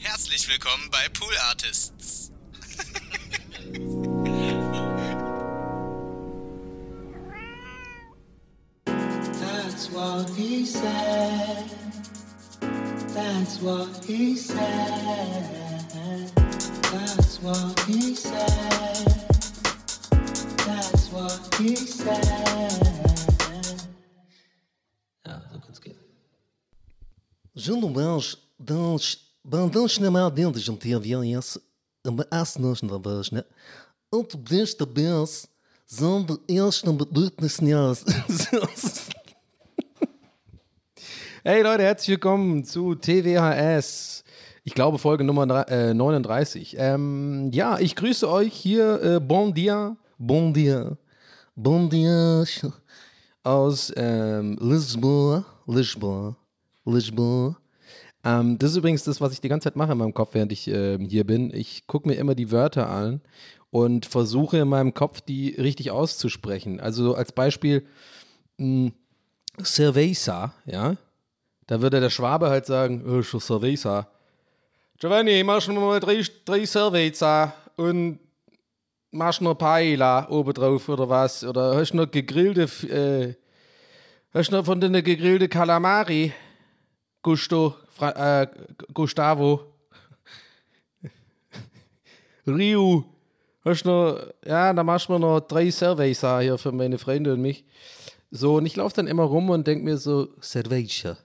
Herzlich willkommen bei Pool Artists. That's what he said. That's what he said. That's what he said. That's what he said. Ja, so kann's gehen. Gentlemen, dans bandan chamar dentro de um TVS, uma asnos na vagina, und desta vez, zombe eles não bedeuten senhores. Hey Leute, herzlich willkommen zu TWHS. Ich glaube Folge Nummer drei- äh, 39. Ähm, ja, ich grüße euch hier. Äh, bon dia, bon dia, Bom dia, aus ähm, Lisboa, Lisboa, Lisboa. Ähm, das ist übrigens das, was ich die ganze Zeit mache in meinem Kopf, während ich ähm, hier bin. Ich gucke mir immer die Wörter an und versuche in meinem Kopf die richtig auszusprechen. Also als Beispiel mh, Cerveza, ja. Da würde der Schwabe halt sagen, oh, schon Cerveza. Giovanni, mach mal drei, drei Cerveza und machst noch Paella oben drauf oder was? Oder hast noch gegrillte, äh, hast noch von den gegrillte Calamari? Gusto, Fra äh, Gustavo, Rio, hast noch, ja, da machst du mir noch drei Cerveza hier für meine Freunde und mich. So, und ich laufe dann immer rum und denke mir so, Cerveja,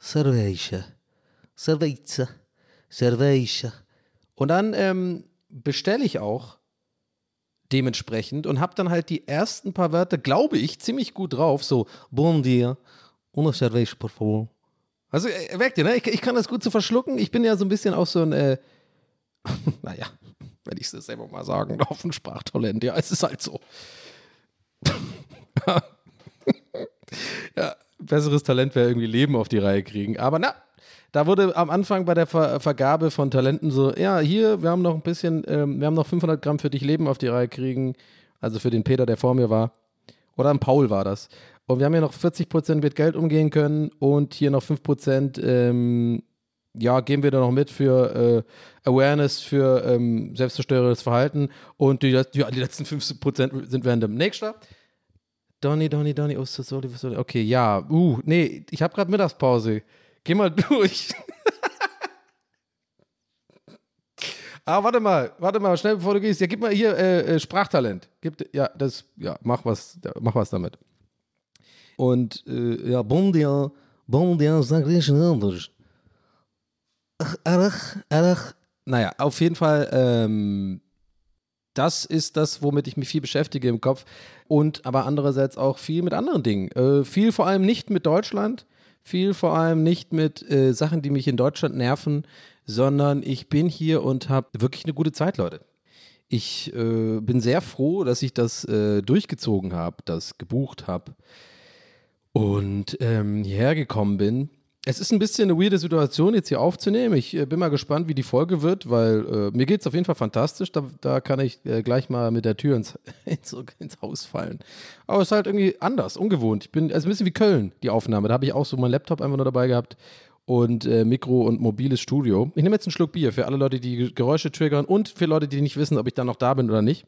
cerveja, cerveja, cerveja. und dann ähm, bestelle ich auch dementsprechend und habe dann halt die ersten paar Wörter, glaube ich, ziemlich gut drauf. So, Bom dia, una cerveja, por favor. Also merkt ihr, ne? Ich, ich kann das gut zu verschlucken. Ich bin ja so ein bisschen auch so ein, äh, naja, wenn ich es selber mal sagen darf, ein Sprachtalent. Ja, es ist halt so. ja, besseres Talent wäre irgendwie Leben auf die Reihe kriegen. Aber na, da wurde am Anfang bei der Ver Vergabe von Talenten so, ja, hier, wir haben noch ein bisschen, ähm, wir haben noch 500 Gramm für dich Leben auf die Reihe kriegen. Also für den Peter, der vor mir war. Oder ein Paul war das. Und wir haben hier noch 40 Prozent mit Geld umgehen können und hier noch 5 Prozent, ähm, ja, geben wir da noch mit für äh, Awareness, für ähm, selbstzerstörendes Verhalten. Und die, ja, die letzten 5 Prozent sind random. Nächster. Donny, Donny, Donny, oh, so sorry, so sorry. Okay, ja, uh, nee, ich habe gerade Mittagspause. Geh mal durch. Ah, warte mal, warte mal, schnell bevor du gehst. Ja, gib mal hier äh, äh, Sprachtalent. Gib, ja, das, ja, mach was, mach was damit. Und äh, ja, Bom dia, bom dia, sag ich anders. Arach, arach. Naja, auf jeden Fall, ähm, das ist das, womit ich mich viel beschäftige im Kopf. Und aber andererseits auch viel mit anderen Dingen. Äh, viel vor allem nicht mit Deutschland, viel vor allem nicht mit äh, Sachen, die mich in Deutschland nerven, sondern ich bin hier und habe wirklich eine gute Zeit, Leute. Ich äh, bin sehr froh, dass ich das äh, durchgezogen habe, das gebucht habe und ähm, hierher gekommen bin. Es ist ein bisschen eine weirde Situation, jetzt hier aufzunehmen. Ich äh, bin mal gespannt, wie die Folge wird, weil äh, mir geht es auf jeden Fall fantastisch. Da, da kann ich äh, gleich mal mit der Tür ins, ins, ins Haus fallen. Aber es ist halt irgendwie anders, ungewohnt. Ich bin, ist ein bisschen wie Köln, die Aufnahme. Da habe ich auch so meinen Laptop einfach nur dabei gehabt und äh, Mikro und mobiles Studio. Ich nehme jetzt einen Schluck Bier für alle Leute, die Geräusche triggern und für Leute, die nicht wissen, ob ich dann noch da bin oder nicht.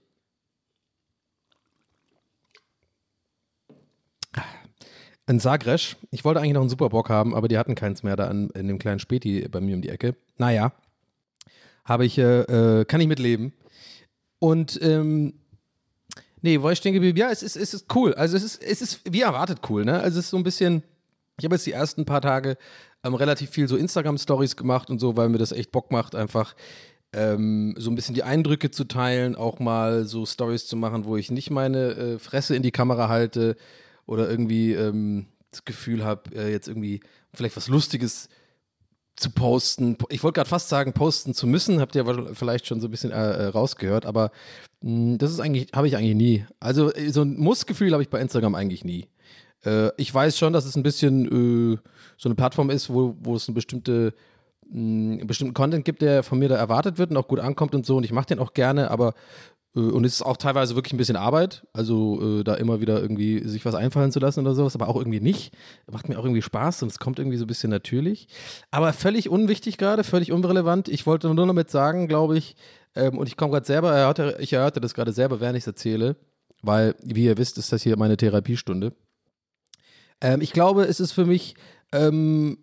In Sagres. Ich wollte eigentlich noch einen Superbock haben, aber die hatten keins mehr da an, in dem kleinen Späti bei mir um die Ecke. Naja, habe ich, äh, äh, kann ich mitleben. Und ähm, nee, wo ich stehen geblieben? Ja, es ist, es ist cool. Also es ist, es ist wie erwartet cool, ne? Also es ist so ein bisschen, ich habe jetzt die ersten paar Tage ähm, relativ viel so Instagram-Stories gemacht und so, weil mir das echt Bock macht, einfach ähm, so ein bisschen die Eindrücke zu teilen, auch mal so Stories zu machen, wo ich nicht meine äh, Fresse in die Kamera halte oder irgendwie ähm, das Gefühl habe, äh, jetzt irgendwie vielleicht was Lustiges zu posten. Ich wollte gerade fast sagen, posten zu müssen, habt ihr vielleicht schon so ein bisschen äh, äh rausgehört, aber mh, hm, das ist eigentlich, habe ich eigentlich nie. Also äh, so ein Muss-Gefühl habe ich bei Instagram eigentlich nie. Äh, ich weiß schon, dass es ein bisschen äh, so eine Plattform ist, wo, wo es eine bestimmte einen bestimmten Content gibt, der von mir da erwartet wird und auch gut ankommt und so. Und ich mache den auch gerne, aber und es ist auch teilweise wirklich ein bisschen Arbeit, also äh, da immer wieder irgendwie sich was einfallen zu lassen oder sowas, aber auch irgendwie nicht. Macht mir auch irgendwie Spaß und es kommt irgendwie so ein bisschen natürlich. Aber völlig unwichtig gerade, völlig unrelevant. Ich wollte nur damit sagen, glaube ich, ähm, und ich komme gerade selber, erhörte, ich erhörte das gerade selber, während ich es erzähle, weil, wie ihr wisst, ist das hier meine Therapiestunde. Ähm, ich glaube, es ist für mich ähm,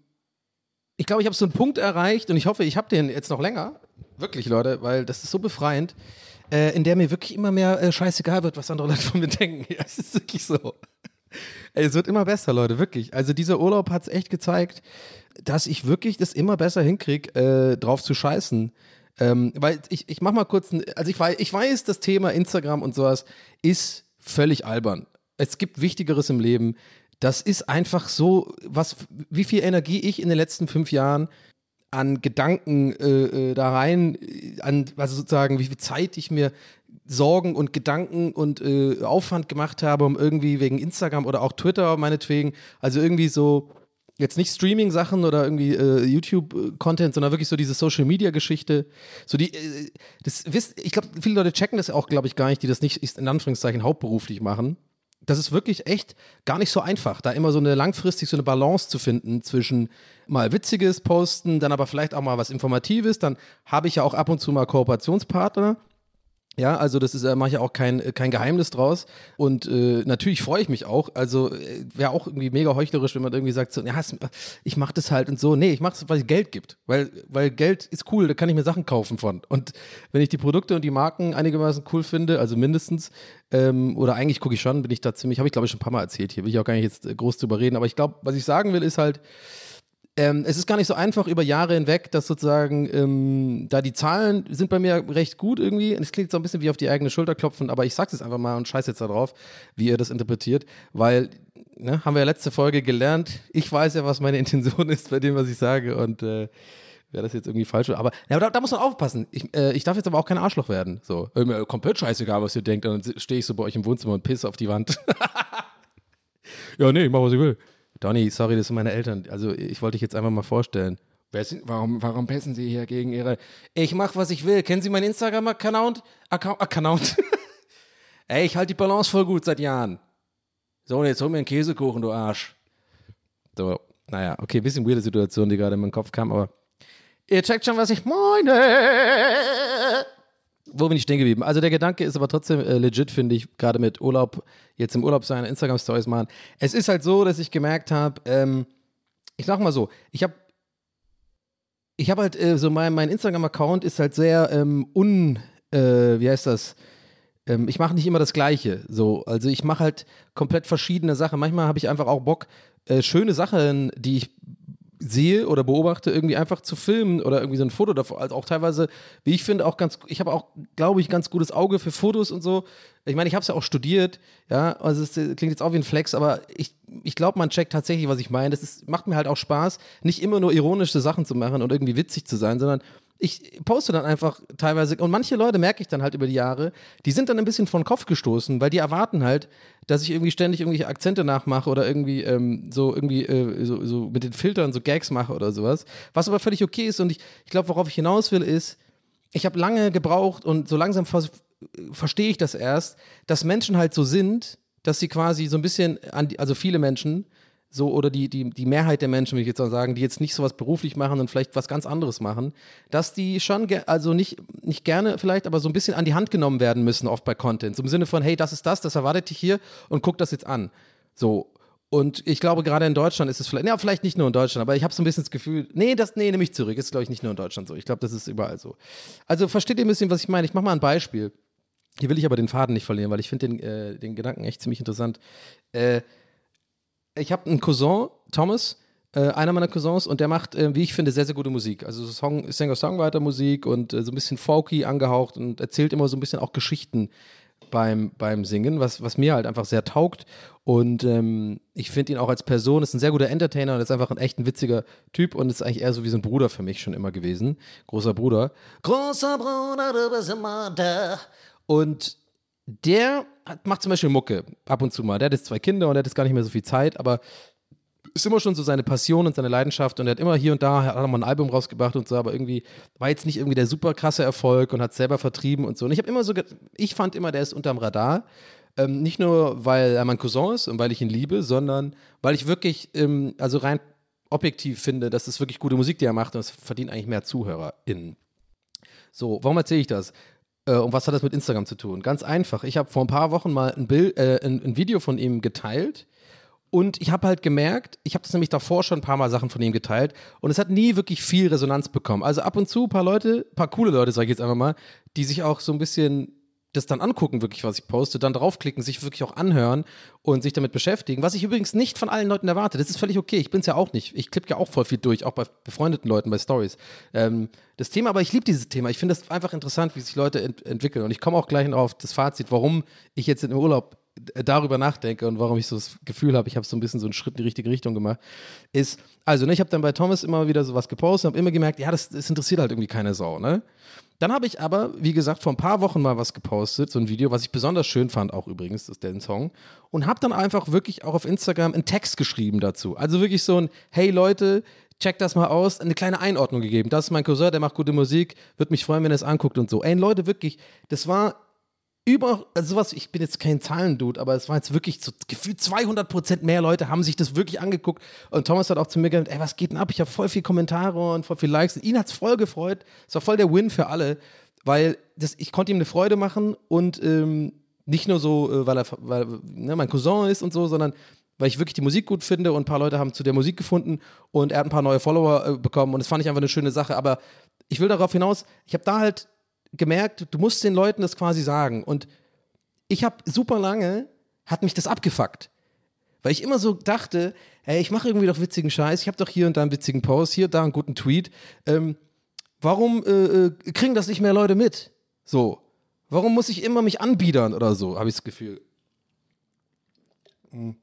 ich glaube, ich habe so einen Punkt erreicht und ich hoffe, ich habe den jetzt noch länger. Wirklich, Leute, weil das ist so befreiend, äh, in der mir wirklich immer mehr äh, scheißegal wird, was andere Leute von mir denken. Ja, es ist wirklich so. Ey, es wird immer besser, Leute, wirklich. Also dieser Urlaub hat es echt gezeigt, dass ich wirklich das immer besser hinkriege, äh, drauf zu scheißen. Ähm, weil ich, ich mach mal kurz, also ich weiß, ich weiß, das Thema Instagram und sowas ist völlig albern. Es gibt Wichtigeres im Leben das ist einfach so, was, wie viel Energie ich in den letzten fünf Jahren an Gedanken äh, äh, da rein, an, also sozusagen, wie viel Zeit ich mir Sorgen und Gedanken und äh, Aufwand gemacht habe, um irgendwie wegen Instagram oder auch Twitter meinetwegen, also irgendwie so, jetzt nicht Streaming-Sachen oder irgendwie äh, YouTube-Content, sondern wirklich so diese Social-Media-Geschichte. So die, äh, das wisst, ich glaube, viele Leute checken das auch, glaube ich, gar nicht, die das nicht in Anführungszeichen hauptberuflich machen das ist wirklich echt gar nicht so einfach, da immer so eine langfristig so eine Balance zu finden zwischen mal witziges Posten, dann aber vielleicht auch mal was Informatives. Dann habe ich ja auch ab und zu mal Kooperationspartner, ja, also das ist, da mache ich auch kein, kein Geheimnis draus. Und äh, natürlich freue ich mich auch. Also äh, wäre auch irgendwie mega heuchlerisch, wenn man irgendwie sagt, so, ja, ich mache das halt und so. Nee, ich mache es, weil es Geld gibt. Weil, weil Geld ist cool, da kann ich mir Sachen kaufen von. Und wenn ich die Produkte und die Marken einigermaßen cool finde, also mindestens, ähm, oder eigentlich gucke ich schon, bin ich da ziemlich, habe ich glaube ich schon ein paar Mal erzählt hier, will ich auch gar nicht jetzt äh, groß drüber reden. Aber ich glaube, was ich sagen will, ist halt, ähm, es ist gar nicht so einfach über Jahre hinweg, dass sozusagen ähm, da die Zahlen sind bei mir recht gut irgendwie. Und es klingt so ein bisschen wie auf die eigene Schulter klopfen, aber ich sag's jetzt einfach mal und scheiß jetzt da drauf, wie ihr das interpretiert, weil ne, haben wir ja letzte Folge gelernt. Ich weiß ja, was meine Intention ist bei dem, was ich sage und äh, wäre das jetzt irgendwie falsch. Aber, ja, aber da, da, muss man aufpassen. Ich, äh, ich darf jetzt aber auch kein Arschloch werden. So, äh, mir komplett scheißegal, was ihr denkt. Und dann stehe ich so bei euch im Wohnzimmer und pisse auf die Wand. ja, nee, ich mach, was ich will. Donny, sorry, das sind meine Eltern. Also ich wollte dich jetzt einfach mal vorstellen. Warum, warum pessen Sie hier gegen Ihre... Ich mach, was ich will. Kennen Sie meinen Instagram-Account? Account? Account? Ey, ich halte die Balance voll gut seit Jahren. So, und jetzt hol mir einen Käsekuchen, du Arsch. So, naja, okay, bisschen weirde Situation, die gerade in meinen Kopf kam, aber ihr checkt schon, was ich meine wo bin ich stehen geblieben? Also der Gedanke ist aber trotzdem äh, legit, finde ich, gerade mit Urlaub, jetzt im Urlaub seine Instagram-Stories machen. Es ist halt so, dass ich gemerkt habe, ähm, ich sag mal so, ich habe ich habe halt äh, so mein, mein Instagram-Account ist halt sehr ähm, un, äh, wie heißt das? Ähm, ich mache nicht immer das Gleiche. So, also ich mache halt komplett verschiedene Sachen. Manchmal habe ich einfach auch Bock, äh, schöne Sachen, die ich sehe oder beobachte, irgendwie einfach zu filmen oder irgendwie so ein Foto davor. Also auch teilweise, wie ich finde, auch ganz, ich habe auch, glaube ich, ganz gutes Auge für Fotos und so. Ich meine, ich habe es ja auch studiert, ja, also es klingt jetzt auch wie ein Flex, aber ich, ich glaube, man checkt tatsächlich, was ich meine. Das ist, macht mir halt auch Spaß, nicht immer nur ironische Sachen zu machen und irgendwie witzig zu sein, sondern ich poste dann einfach teilweise, und manche Leute merke ich dann halt über die Jahre, die sind dann ein bisschen von Kopf gestoßen, weil die erwarten halt, dass ich irgendwie ständig irgendwelche Akzente nachmache oder irgendwie ähm, so irgendwie äh, so, so mit den Filtern so Gags mache oder sowas. Was aber völlig okay ist und ich, ich glaube, worauf ich hinaus will, ist, ich habe lange gebraucht und so langsam vers verstehe ich das erst, dass Menschen halt so sind, dass sie quasi so ein bisschen, die, also viele Menschen, so oder die, die, die Mehrheit der Menschen, will ich jetzt sagen, die jetzt nicht sowas beruflich machen und vielleicht was ganz anderes machen, dass die schon, also nicht, nicht gerne vielleicht, aber so ein bisschen an die Hand genommen werden müssen, oft bei Content. So im Sinne von, hey, das ist das, das erwartet dich hier und guck das jetzt an. So. Und ich glaube, gerade in Deutschland ist es vielleicht, ja, vielleicht nicht nur in Deutschland, aber ich habe so ein bisschen das Gefühl, nee, das, nee, nehme ich zurück. Ist, glaube ich, nicht nur in Deutschland so. Ich glaube, das ist überall so. Also versteht ihr ein bisschen, was ich meine? Ich mache mal ein Beispiel. Hier will ich aber den Faden nicht verlieren, weil ich finde den, äh, den Gedanken echt ziemlich interessant. Äh, ich habe einen Cousin, Thomas, äh, einer meiner Cousins, und der macht, äh, wie ich finde, sehr, sehr gute Musik. Also Song, Singer-Songwriter-Musik und äh, so ein bisschen folky angehaucht und erzählt immer so ein bisschen auch Geschichten beim, beim Singen, was, was mir halt einfach sehr taugt. Und ähm, ich finde ihn auch als Person, ist ein sehr guter Entertainer und ist einfach ein echt ein witziger Typ und ist eigentlich eher so wie so ein Bruder für mich schon immer gewesen. Großer Bruder. Großer Bruder, du bist immer da. Und der hat, macht zum Beispiel Mucke ab und zu mal. Der hat jetzt zwei Kinder und der hat jetzt gar nicht mehr so viel Zeit, aber ist immer schon so seine Passion und seine Leidenschaft und er hat immer hier und da hat er mal ein Album rausgebracht und so, aber irgendwie war jetzt nicht irgendwie der super krasse Erfolg und hat selber vertrieben und so. Und ich habe immer so, ich fand immer, der ist unterm Radar. Ähm, nicht nur, weil er mein Cousin ist und weil ich ihn liebe, sondern weil ich wirklich, ähm, also rein objektiv finde, dass es wirklich gute Musik, die er macht und es verdient eigentlich mehr ZuhörerInnen. So, warum erzähle ich das? Äh, und was hat das mit Instagram zu tun? Ganz einfach. Ich habe vor ein paar Wochen mal ein, Bild, äh, ein, ein Video von ihm geteilt und ich habe halt gemerkt, ich habe das nämlich davor schon ein paar Mal Sachen von ihm geteilt und es hat nie wirklich viel Resonanz bekommen. Also ab und zu ein paar Leute, ein paar coole Leute, sage ich jetzt einfach mal, die sich auch so ein bisschen das dann angucken, wirklich, was ich poste, dann draufklicken, sich wirklich auch anhören und sich damit beschäftigen. Was ich übrigens nicht von allen Leuten erwarte. Das ist völlig okay. Ich bin es ja auch nicht. Ich klippe ja auch voll viel durch, auch bei befreundeten Leuten, bei Stories. Ähm, das Thema, aber ich liebe dieses Thema. Ich finde das einfach interessant, wie sich Leute ent entwickeln. Und ich komme auch gleich auf das Fazit, warum ich jetzt im Urlaub darüber nachdenke und warum ich so das Gefühl habe, ich habe so ein bisschen so einen Schritt in die richtige Richtung gemacht, ist, also ne, ich habe dann bei Thomas immer wieder sowas gepostet und habe immer gemerkt, ja, das, das interessiert halt irgendwie keine Sau, ne? Dann habe ich aber, wie gesagt, vor ein paar Wochen mal was gepostet, so ein Video, was ich besonders schön fand, auch übrigens, das ist der Song, und habe dann einfach wirklich auch auf Instagram einen Text geschrieben dazu. Also wirklich so ein, hey Leute, check das mal aus, eine kleine Einordnung gegeben. Das ist mein Cousin, der macht gute Musik, würde mich freuen, wenn er es anguckt und so. Ey, Leute, wirklich, das war über, also sowas, ich bin jetzt kein Zahlendude, aber es war jetzt wirklich so gefühlt 200 Prozent mehr Leute haben sich das wirklich angeguckt. Und Thomas hat auch zu mir gesagt, ey, was geht denn ab? Ich habe voll viel Kommentare und voll viel Likes. Und ihn hat es voll gefreut. Es war voll der Win für alle, weil das, ich konnte ihm eine Freude machen und ähm, nicht nur so, äh, weil er weil, ne, mein Cousin ist und so, sondern weil ich wirklich die Musik gut finde und ein paar Leute haben zu der Musik gefunden und er hat ein paar neue Follower äh, bekommen und das fand ich einfach eine schöne Sache. Aber ich will darauf hinaus, ich habe da halt gemerkt, du musst den Leuten das quasi sagen. Und ich habe super lange, hat mich das abgefuckt. Weil ich immer so dachte, ey, ich mache irgendwie doch witzigen Scheiß, ich habe doch hier und da einen witzigen Post, hier und da einen guten Tweet. Ähm, warum äh, äh, kriegen das nicht mehr Leute mit? So. Warum muss ich immer mich anbiedern oder so, habe ich das Gefühl. Hm.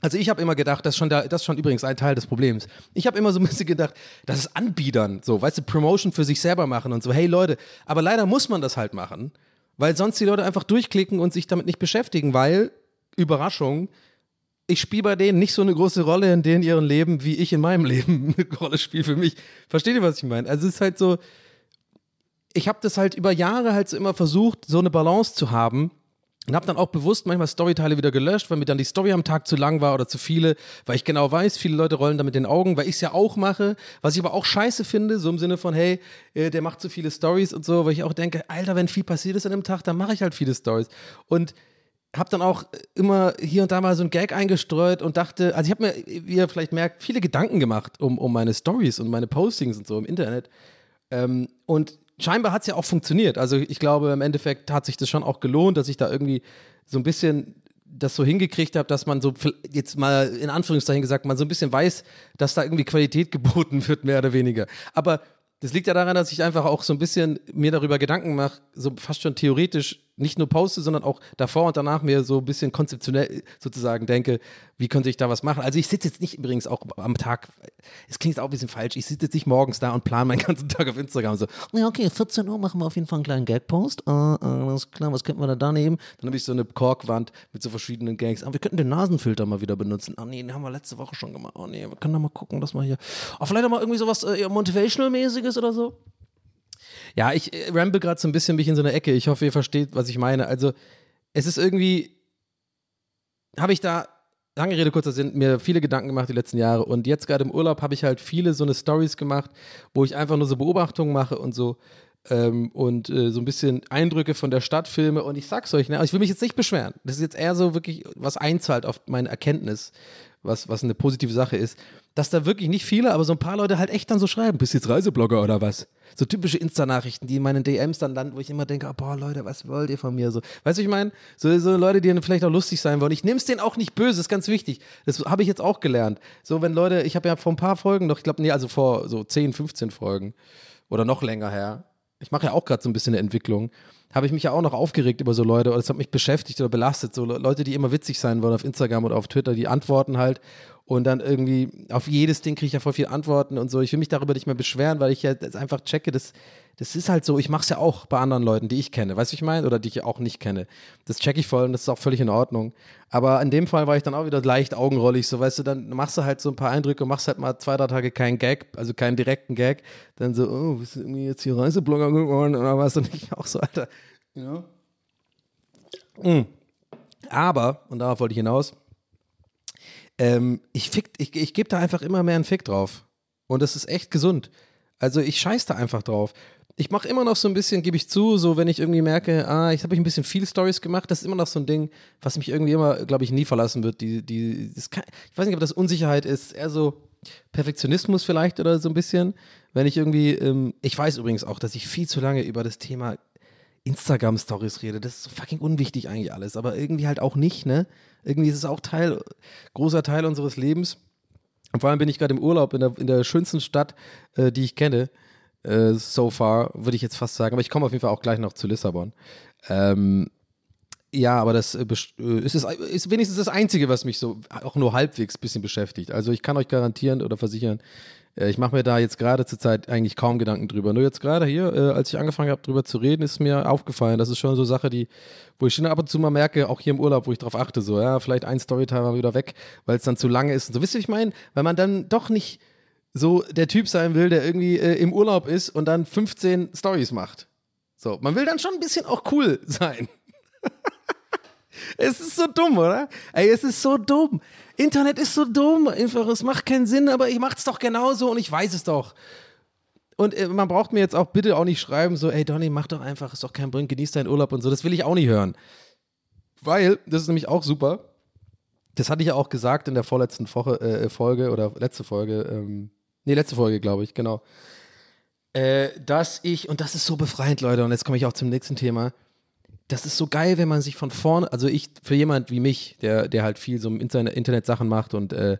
Also ich habe immer gedacht, das ist, schon der, das ist schon übrigens ein Teil des Problems. Ich habe immer so ein bisschen gedacht, das ist Anbiedern, so, weißt du, Promotion für sich selber machen und so, hey Leute, aber leider muss man das halt machen, weil sonst die Leute einfach durchklicken und sich damit nicht beschäftigen, weil, Überraschung, ich spiele bei denen nicht so eine große Rolle in denen ihrem Leben, wie ich in meinem Leben eine Rolle spiele für mich. Versteht ihr, was ich meine? Also es ist halt so, ich habe das halt über Jahre halt so immer versucht, so eine Balance zu haben, und habe dann auch bewusst manchmal Storyteile wieder gelöscht, weil mir dann die Story am Tag zu lang war oder zu viele, weil ich genau weiß, viele Leute rollen da mit den Augen, weil ich es ja auch mache, was ich aber auch scheiße finde, so im Sinne von, hey, äh, der macht zu viele Stories und so, weil ich auch denke, Alter, wenn viel passiert ist an dem Tag, dann mache ich halt viele Stories. Und habe dann auch immer hier und da mal so ein Gag eingestreut und dachte, also ich habe mir, wie ihr vielleicht merkt, viele Gedanken gemacht um, um meine Stories und meine Postings und so im Internet. Ähm, und scheinbar hat es ja auch funktioniert. Also ich glaube, im Endeffekt hat sich das schon auch gelohnt, dass ich da irgendwie so ein bisschen das so hingekriegt habe, dass man so jetzt mal in Anführungszeichen gesagt, man so ein bisschen weiß, dass da irgendwie Qualität geboten wird, mehr oder weniger. Aber das liegt ja daran, dass ich einfach auch so ein bisschen mir darüber Gedanken mache, so fast schon theoretisch nicht nur poste, sondern auch davor und danach mir so ein bisschen konzeptionell sozusagen denke, wie könnte ich da was machen. Also ich sitze jetzt nicht übrigens auch am Tag, es klingt auch ein bisschen falsch, ich sitze jetzt nicht morgens da und plane meinen ganzen Tag auf Instagram so, ja okay, 14 Uhr machen wir auf jeden Fall einen kleinen Gag-Post, uh, uh, alles klar, was könnten wir da da nehmen? Dann habe ich so eine Korkwand mit so verschiedenen Gags, aber wir könnten den Nasenfilter mal wieder benutzen. Ah nee, den haben wir letzte Woche schon gemacht. Oh nee, wir können da mal gucken, dass wir hier, oh, vielleicht auch mal irgendwie sowas äh, Motivational-mäßiges oder so. Ja, ich äh, ramble gerade so ein bisschen mich in so eine Ecke. Ich hoffe, ihr versteht, was ich meine. Also, es ist irgendwie, habe ich da, lange Rede, kurzer Sinn, mir viele Gedanken gemacht die letzten Jahre. Und jetzt gerade im Urlaub habe ich halt viele so eine Stories gemacht, wo ich einfach nur so Beobachtungen mache und so. ähm, und äh, so ein bisschen Eindrücke von der Stadt filme. Und ich sag's euch, ne, ich will mich jetzt nicht beschweren. Das ist jetzt eher so wirklich, was einzahlt auf meine Erkenntnis, was, was eine positive Sache ist, dass da wirklich nicht viele, aber so ein paar Leute halt echt dann so schreiben, bist jetzt Reiseblogger oder was? So typische Insta-Nachrichten, die in meinen DMs dann landen, wo ich immer denke, oh, boah, Leute, was wollt ihr von mir? So, weißt du, ich meine, so, so Leute, die dann vielleicht auch lustig sein wollen. Ich nehme es denen auch nicht böse, ist ganz wichtig. Das habe ich jetzt auch gelernt. So, wenn Leute, ich habe ja vor ein paar Folgen noch, ich glaube, nee, also vor so 10, 15 Folgen oder noch länger her, ich mache ja auch gerade so ein bisschen eine Entwicklung, habe ich mich ja auch noch aufgeregt über so Leute oder es hat mich beschäftigt oder belastet. So Leute, die immer witzig sein wollen auf Instagram oder auf Twitter, die antworten halt und dann irgendwie auf jedes Ding kriege ich ja voll viel Antworten und so. Ich will mich darüber nicht mehr beschweren, weil ich ja jetzt einfach checke, das, das ist halt so, ich mache es ja auch bei anderen Leuten, die ich kenne, weißt du, ich meine? Oder die ich auch nicht kenne. Das checke ich voll und das ist auch völlig in Ordnung. Aber in dem Fall war ich dann auch wieder leicht augenrollig, so weißt du, dann machst du halt so ein paar Eindrücke, machst halt mal zwei, drei Tage keinen Gag, also keinen direkten Gag, dann so, oh, bist du irgendwie jetzt hier Reiseblogger geworden oder was? Und ich auch so, Alter, you know? Mm. Aber, und darauf wollte ich hinaus, ähm, ich, fick, ich, ich gebe da einfach immer mehr einen Fick drauf. Und das ist echt gesund. Also ich scheiß da einfach drauf. Ich mache immer noch so ein bisschen, gebe ich zu, so wenn ich irgendwie merke, ah, ich habe ein bisschen viel Stories gemacht, das ist immer noch so ein Ding, was mich irgendwie immer, glaube ich, nie verlassen wird. Die, die, kann, ich weiß nicht, ob das Unsicherheit ist, eher so Perfektionismus vielleicht oder so ein bisschen. Wenn ich irgendwie, ähm, ich weiß übrigens auch, dass ich viel zu lange über das Thema Instagram-Stories rede. Das ist so fucking unwichtig eigentlich alles, aber irgendwie halt auch nicht, ne? Irgendwie ist es auch Teil, großer Teil unseres Lebens. Und vor allem bin ich gerade im Urlaub in der, in der schönsten Stadt, äh, die ich kenne, äh, so far, würde ich jetzt fast sagen. Aber ich komme auf jeden Fall auch gleich noch zu Lissabon. Ähm, ja, aber das äh, äh ist, ist, wenigstens das Einzige, was mich so auch nur halbwegs ein bisschen beschäftigt. Also ich kann euch garantieren oder versichern, ich mache mir da jetzt gerade zur Zeit eigentlich kaum Gedanken drüber. Nur jetzt gerade hier, äh, als ich angefangen habe, drüber zu reden, ist mir aufgefallen, das ist schon so eine Sache, die, wo ich schon ab und zu mal merke, auch hier im Urlaub, wo ich darauf achte, so, ja, vielleicht ein Storytime mal wieder weg, weil es dann zu lange ist und so. Wisst ihr, ich meine, weil man dann doch nicht so der Typ sein will, der irgendwie äh, im Urlaub ist und dann 15 Stories macht. So, man will dann schon ein bisschen auch cool sein. es ist so dumm, oder? Ey, es ist so dumm. Internet ist so dumm, einfach, es macht keinen Sinn, aber ich mach's doch genauso und ich weiß es doch. Und äh, man braucht mir jetzt auch bitte auch nicht schreiben, so, ey Donny, mach doch einfach, ist doch kein Problem, genieß deinen Urlaub und so. Das will ich auch nicht hören. Weil, das ist nämlich auch super. Das hatte ich ja auch gesagt in der vorletzten Woche, äh, Folge oder letzte Folge. Ähm, nee, letzte Folge, glaube ich, genau. Äh, dass ich, und das ist so befreiend, Leute, und jetzt komme ich auch zum nächsten Thema das ist so geil, wenn man sich von vorne, also ich, für jemand wie mich, der, der halt viel so im Internet, Sachen macht und äh,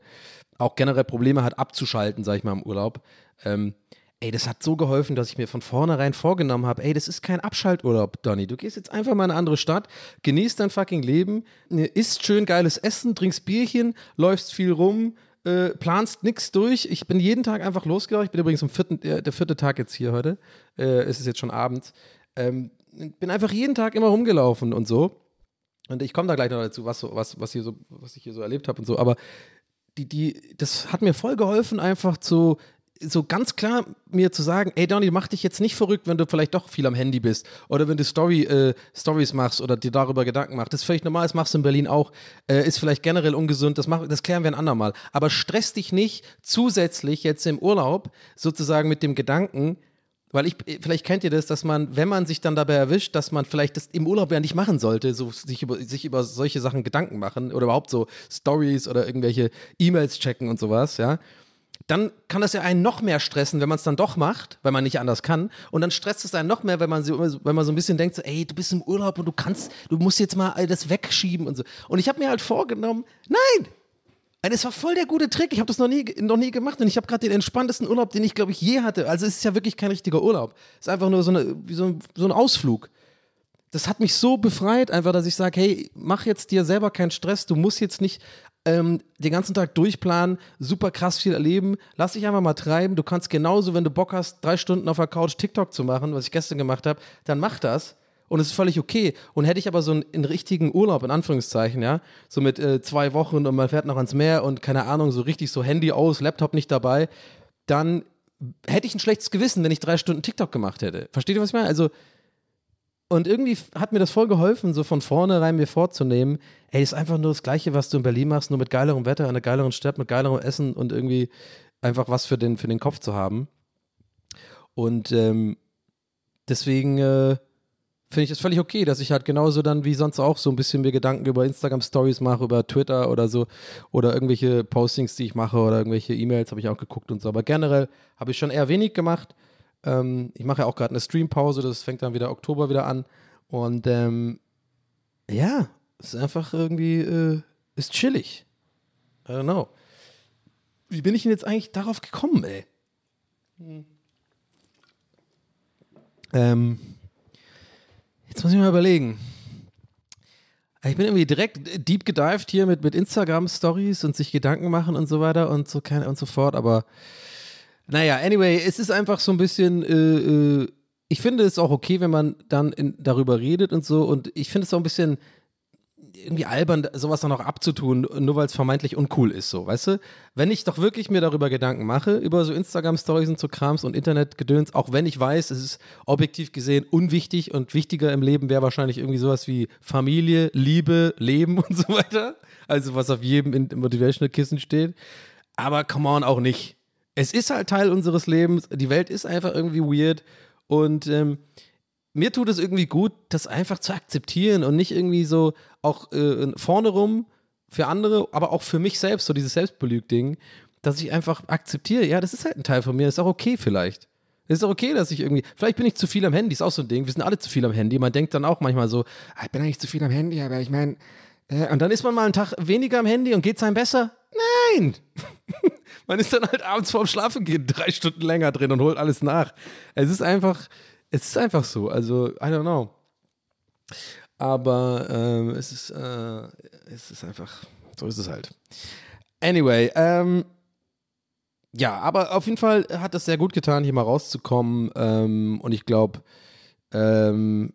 auch generell Probleme hat, abzuschalten, sag ich mal, im Urlaub. Ähm, ey, das hat so geholfen, dass ich mir von vornherein vorgenommen habe, ey, das ist kein Abschalturlaub, Donny. Du gehst jetzt einfach mal in eine andere Stadt, genießt dein fucking Leben, ne, isst schön geiles Essen, trinkst Bierchen, läufst viel rum, äh, planst nichts durch. Ich bin jeden Tag einfach losgelaufen. Ich bin übrigens am vierten, der, der vierte Tag jetzt hier heute. Äh, es ist jetzt schon abends. Ähm, bin einfach jeden Tag immer rumgelaufen und so. Und ich komme da gleich noch dazu, was, so, was, was, hier so, was ich hier so erlebt habe und so. Aber die, die, das hat mir voll geholfen, einfach zu, so ganz klar mir zu sagen, ey Donny, mach dich jetzt nicht verrückt, wenn du vielleicht doch viel am Handy bist oder wenn du Story, äh, Stories machst oder dir darüber Gedanken machst. Das ist völlig normal, das machst du in Berlin auch, äh, ist vielleicht generell ungesund, das, mach, das klären wir ein andermal. Aber stress dich nicht zusätzlich jetzt im Urlaub sozusagen mit dem Gedanken, weil ich, vielleicht kennt ihr das, dass man, wenn man sich dann dabei erwischt, dass man vielleicht das im Urlaub ja nicht machen sollte, so sich über, sich über solche Sachen Gedanken machen oder überhaupt so Stories oder irgendwelche E-Mails checken und sowas, ja, dann kann das ja einen noch mehr stressen, wenn man es dann doch macht, weil man nicht anders kann. Und dann stresst es einen noch mehr, wenn man, so, wenn man so ein bisschen denkt, so, ey, du bist im Urlaub und du kannst, du musst jetzt mal all das wegschieben und so. Und ich habe mir halt vorgenommen, nein, und es war voll der gute Trick. Ich habe das noch nie, noch nie gemacht und ich habe gerade den entspanntesten Urlaub, den ich, glaube ich, je hatte. Also es ist ja wirklich kein richtiger Urlaub. Es ist einfach nur so, eine, so, ein, so ein Ausflug. Das hat mich so befreit, einfach, dass ich sage, hey, mach jetzt dir selber keinen Stress. Du musst jetzt nicht ähm, den ganzen Tag durchplanen, super krass viel erleben. Lass dich einfach mal treiben. Du kannst genauso, wenn du Bock hast, drei Stunden auf der Couch TikTok zu machen, was ich gestern gemacht habe, dann mach das und es ist völlig okay. Und hätte ich aber so einen, einen richtigen Urlaub, in Anführungszeichen, ja, so mit äh, zwei Wochen und man fährt noch ans Meer und keine Ahnung, so richtig so Handy aus, Laptop nicht dabei, dann hätte ich ein schlechtes Gewissen, wenn ich drei Stunden TikTok gemacht hätte. Versteht ihr, was ich meine? Also, und irgendwie hat mir das voll geholfen, so von vornherein mir vorzunehmen, ey, ist einfach nur das Gleiche, was du in Berlin machst, nur mit geilerem Wetter, einer geileren Stadt, mit geilerem Essen und irgendwie einfach was für den, für den Kopf zu haben. Und ähm, deswegen äh, finde ich es völlig okay, dass ich halt genauso dann wie sonst auch so ein bisschen mir Gedanken über Instagram Stories mache, über Twitter oder so oder irgendwelche Postings, die ich mache oder irgendwelche E-Mails habe ich auch geguckt und so. Aber generell habe ich schon eher wenig gemacht. Ähm, ich mache ja auch gerade eine Streampause, das fängt dann wieder Oktober wieder an. Und ähm, ja, es ist einfach irgendwie, äh, ist chillig. I don't know. Wie bin ich denn jetzt eigentlich darauf gekommen, ey? Hm. Ähm, jetzt muss ich mal überlegen. Ich bin irgendwie direkt deep gedived hier mit, mit Instagram-Stories und sich Gedanken machen und so weiter und so, und so fort, aber naja, anyway, es ist einfach so ein bisschen, äh, äh, ich finde es auch okay, wenn man dann in, darüber redet und so und ich finde es auch ein bisschen irgendwie albern, sowas dann auch abzutun, nur weil es vermeintlich uncool ist, so, weißt du? Wenn ich doch wirklich mir darüber Gedanken mache, über so Instagram-Stories und so Krams und Internetgedöns, auch wenn ich weiß, es ist objektiv gesehen unwichtig und wichtiger im Leben wäre wahrscheinlich irgendwie sowas wie Familie, Liebe, Leben und so weiter. Also was auf jedem Motivational Kissen steht. Aber come on, auch nicht. Es ist halt Teil unseres Lebens. Die Welt ist einfach irgendwie weird und ähm, mir tut es irgendwie gut, das einfach zu akzeptieren und nicht irgendwie so auch äh, vorne rum für andere, aber auch für mich selbst, so dieses Selbstbelüg-Ding, dass ich einfach akzeptiere, ja, das ist halt ein Teil von mir, ist auch okay vielleicht. Es ist auch okay, dass ich irgendwie, vielleicht bin ich zu viel am Handy, ist auch so ein Ding, wir sind alle zu viel am Handy. Man denkt dann auch manchmal so, ah, ich bin eigentlich zu viel am Handy, aber ich meine, äh, und dann ist man mal einen Tag weniger am Handy und geht es einem besser? Nein! man ist dann halt abends vorm Schlafen gehen drei Stunden länger drin und holt alles nach. Es ist einfach, es ist einfach so. Also, I don't know. Aber ähm, es, ist, äh, es ist einfach, so ist es halt. Anyway, ähm, ja, aber auf jeden Fall hat es sehr gut getan, hier mal rauszukommen. Ähm, und ich glaube, ähm,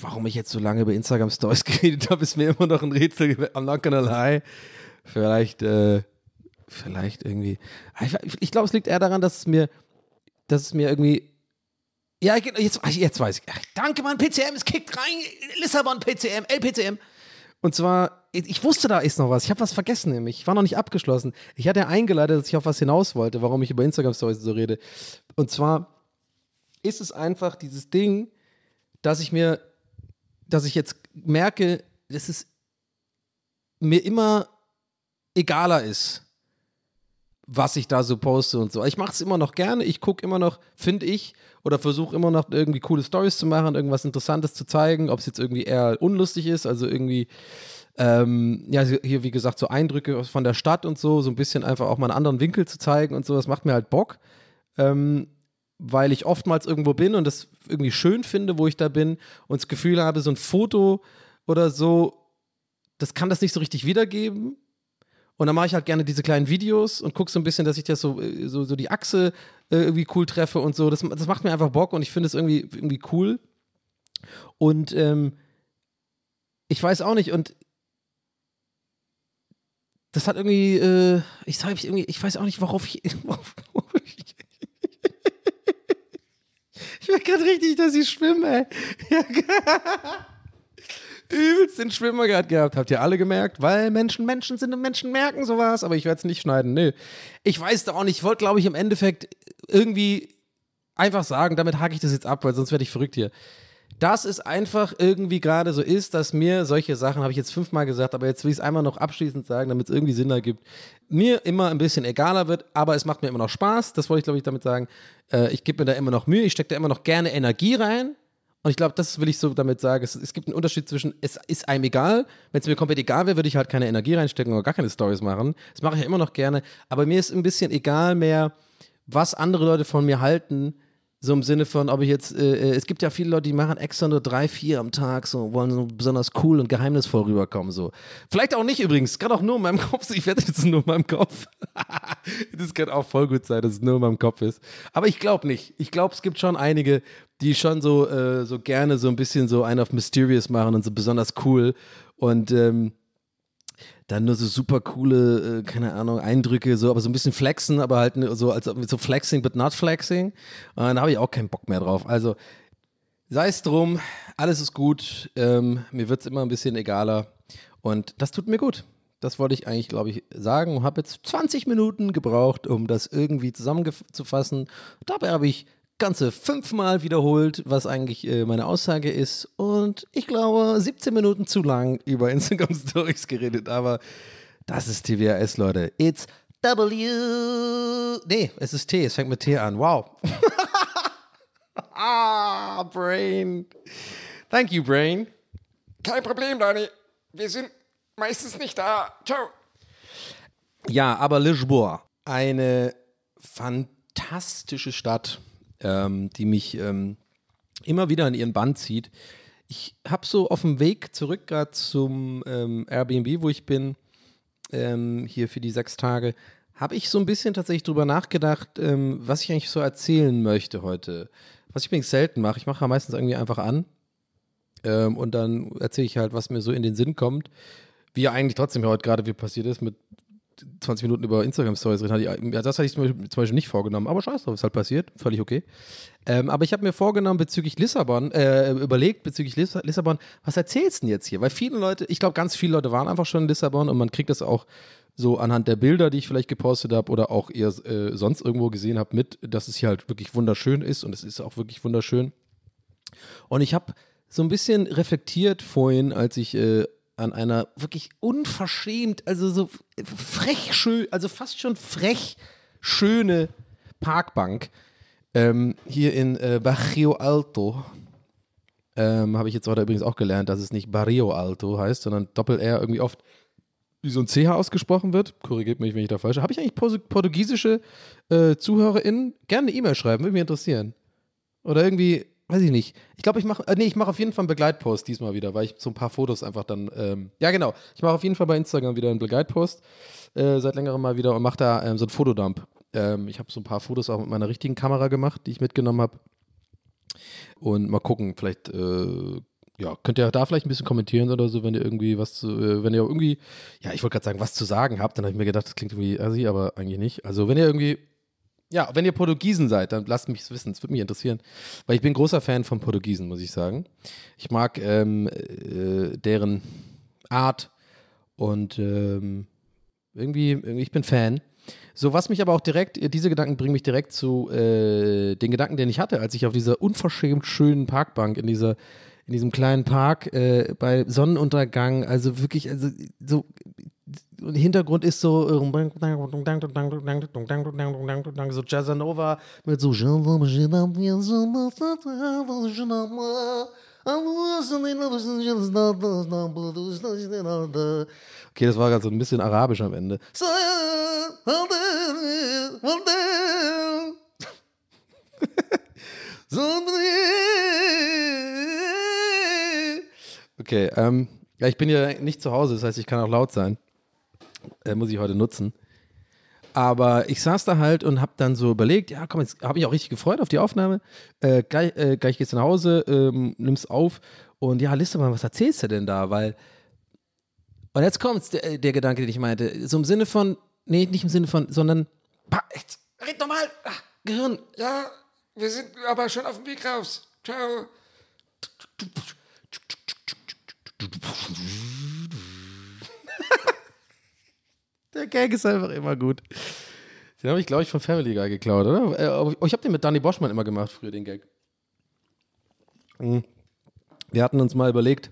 warum ich jetzt so lange über Instagram Stories geredet habe, ist mir immer noch ein Rätsel. I'm not gonna lie. Vielleicht, äh, vielleicht irgendwie. Ich, glaube, es liegt eher daran, dass es mir, dass es mir irgendwie ja, jetzt, jetzt weiß ich. danke, Mann, PCM, es kickt rein. Lissabon, PCM, LPCM. Und zwar, ich wusste, da ist noch was. Ich habe was vergessen nämlich. Ich war noch nicht abgeschlossen. Ich hatte eingeleitet, dass ich auf was hinaus wollte, warum ich über Instagram-Stories so rede. Und zwar ist es einfach dieses Ding, dass ich mir, dass ich jetzt merke, dass es mir immer egaler ist, was ich da so poste und so. Ich mache es immer noch gerne. Ich gucke immer noch, finde ich, oder versuche immer noch irgendwie coole Stories zu machen, irgendwas Interessantes zu zeigen, ob es jetzt irgendwie eher unlustig ist, also irgendwie, ähm, ja, hier wie gesagt, so Eindrücke von der Stadt und so, so ein bisschen einfach auch mal einen anderen Winkel zu zeigen und so, das macht mir halt Bock. Ähm, weil ich oftmals irgendwo bin und das irgendwie schön finde, wo ich da bin und das Gefühl habe, so ein Foto oder so, das kann das nicht so richtig wiedergeben. Und dann mache ich halt gerne diese kleinen Videos und gucke so ein bisschen, dass ich das so, äh, so, so die Achse äh, irgendwie cool treffe und so. Das, das macht mir einfach Bock und ich finde es irgendwie, irgendwie cool. Und ähm, ich weiß auch nicht, und das hat irgendwie, äh, ich sage ich irgendwie, ich weiß auch nicht, worauf ich. Worauf, ich ich merke gerade richtig, dass ich schwimme, ey. Ja, übelst den Schwimmer gerade gehabt. Habt ihr alle gemerkt? Weil Menschen Menschen sind und Menschen merken sowas. Aber ich werde es nicht schneiden. Nö. Ich weiß da auch nicht. Ich wollte, glaube ich, im Endeffekt irgendwie einfach sagen, damit hake ich das jetzt ab, weil sonst werde ich verrückt hier. Dass es einfach irgendwie gerade so ist, dass mir solche Sachen, habe ich jetzt fünfmal gesagt, aber jetzt will ich es einmal noch abschließend sagen, damit es irgendwie Sinn ergibt, mir immer ein bisschen egaler wird, aber es macht mir immer noch Spaß. Das wollte ich, glaube ich, damit sagen. Äh, ich gebe mir da immer noch Mühe, ich stecke da immer noch gerne Energie rein. Und ich glaube, das will ich so damit sagen. Es, es, gibt einen Unterschied zwischen, es ist einem egal. Wenn es mir komplett egal wäre, würde ich halt keine Energie reinstecken oder gar keine Stories machen. Das mache ich ja immer noch gerne. Aber mir ist ein bisschen egal mehr, was andere Leute von mir halten, so im Sinne von, ob ich jetzt, äh, äh, es gibt ja viele Leute, die machen extra nur drei, vier am Tag, so wollen so besonders cool und geheimnisvoll rüberkommen. So. Vielleicht auch nicht übrigens, gerade auch nur in meinem Kopf. Ich wette, das ist nur in meinem Kopf. das kann auch voll gut sein, dass es nur in meinem Kopf ist. Aber ich glaube nicht. Ich glaube, es gibt schon einige, die schon so, äh, so gerne so ein bisschen so einen auf Mysterious machen und so besonders cool. Und ähm, dann nur so super coole, äh, keine Ahnung, Eindrücke, so, aber so ein bisschen flexen, aber halt so, als so flexing, but not flexing. Und dann habe ich auch keinen Bock mehr drauf. Also sei es drum, alles ist gut. Ähm, mir wird es immer ein bisschen egaler. Und das tut mir gut. Das wollte ich eigentlich, glaube ich, sagen. Habe jetzt 20 Minuten gebraucht, um das irgendwie zusammenzufassen. Dabei habe ich ganze fünfmal wiederholt, was eigentlich äh, meine Aussage ist. Und ich glaube, 17 Minuten zu lang über Instagram Stories geredet. Aber das ist TWAS, Leute. It's W. Nee, es ist T. Es fängt mit T an. Wow. ah, Brain. Thank you, Brain. Kein Problem, Dani. Wir sind meistens nicht da. Ciao. Ja, aber Lisboa, eine fantastische Stadt, ähm, die mich ähm, immer wieder in ihren Bann zieht. Ich habe so auf dem Weg zurück gerade zum ähm, Airbnb, wo ich bin, ähm, hier für die sechs Tage, habe ich so ein bisschen tatsächlich drüber nachgedacht, ähm, was ich eigentlich so erzählen möchte heute. Was ich übrigens selten mache. Ich mache ja meistens irgendwie einfach an ähm, und dann erzähle ich halt, was mir so in den Sinn kommt. Wie ja eigentlich trotzdem heute gerade wie passiert ist mit 20 Minuten über Instagram-Stories reden. Ja, das hatte ich zum Beispiel, zum Beispiel, nicht vorgenommen, aber scheiß drauf, ist halt passiert, völlig okay. Ähm, aber ich habe mir vorgenommen bezüglich Lissabon, äh, überlegt bezüglich Liss Lissabon, was erzählst du denn jetzt hier? Weil viele Leute, ich glaube, ganz viele Leute waren einfach schon in Lissabon und man kriegt das auch so anhand der Bilder, die ich vielleicht gepostet habe oder auch ihr äh, sonst irgendwo gesehen habt, mit, dass es hier halt wirklich wunderschön ist und es ist auch wirklich wunderschön. Und ich habe so ein bisschen reflektiert vorhin, als ich äh, an einer wirklich unverschämt, also so frech schön, also fast schon frech schöne Parkbank ähm, hier in äh, Barrio Alto. Ähm, Habe ich jetzt heute übrigens auch gelernt, dass es nicht Barrio Alto heißt, sondern Doppel-R irgendwie oft wie so ein CH ausgesprochen wird. Korrigiert mich, wenn ich da falsch habe. Habe ich eigentlich portugiesische äh, ZuhörerInnen? Gerne eine E-Mail schreiben, würde mich interessieren. Oder irgendwie weiß ich nicht. Ich glaube, ich mache, äh, nee, ich mache auf jeden Fall einen Begleitpost diesmal wieder, weil ich so ein paar Fotos einfach dann, ähm, ja genau, ich mache auf jeden Fall bei Instagram wieder einen Begleitpost, äh, seit längerem mal wieder und mache da ähm, so einen Fotodump. Ähm, ich habe so ein paar Fotos auch mit meiner richtigen Kamera gemacht, die ich mitgenommen habe. Und mal gucken, vielleicht, äh, ja, könnt ihr da vielleicht ein bisschen kommentieren oder so, wenn ihr irgendwie was zu, äh, wenn ihr irgendwie, ja, ich wollte gerade sagen, was zu sagen habt, dann habe ich mir gedacht, das klingt irgendwie assi, aber eigentlich nicht. Also, wenn ihr irgendwie ja, wenn ihr Portugiesen seid, dann lasst mich es wissen. Es würde mich interessieren. Weil ich bin großer Fan von Portugiesen, muss ich sagen. Ich mag ähm, äh, deren Art und ähm, irgendwie, irgendwie, ich bin Fan. So, was mich aber auch direkt, diese Gedanken bringen mich direkt zu äh, den Gedanken, den ich hatte, als ich auf dieser unverschämt schönen Parkbank in dieser in diesem kleinen Park äh, bei Sonnenuntergang, also wirklich, also so Hintergrund ist so so Jazzanova mit so Okay, das war gerade so ein bisschen arabisch am Ende. Okay, ähm, ich bin ja nicht zu Hause, das heißt, ich kann auch laut sein. Äh, muss ich heute nutzen. Aber ich saß da halt und habe dann so überlegt, ja, komm, jetzt habe ich auch richtig gefreut auf die Aufnahme. Äh, gleich, äh, gleich gehst du nach Hause, ähm, nimmst auf und ja, Listemann, was erzählst du denn da? Weil und jetzt kommt der, der, Gedanke, den ich meinte, so im Sinne von, nee, nicht im Sinne von, sondern, pa, jetzt, red nochmal, Ach, Gehirn. Ja, wir sind aber schon auf dem Weg raus. Ciao. Der Gag ist einfach immer gut. Den habe ich, glaube ich, von Family Guy geklaut, oder? Äh, ich habe den mit Danny Boschmann immer gemacht, früher, den Gag. Hm. Wir hatten uns mal überlegt,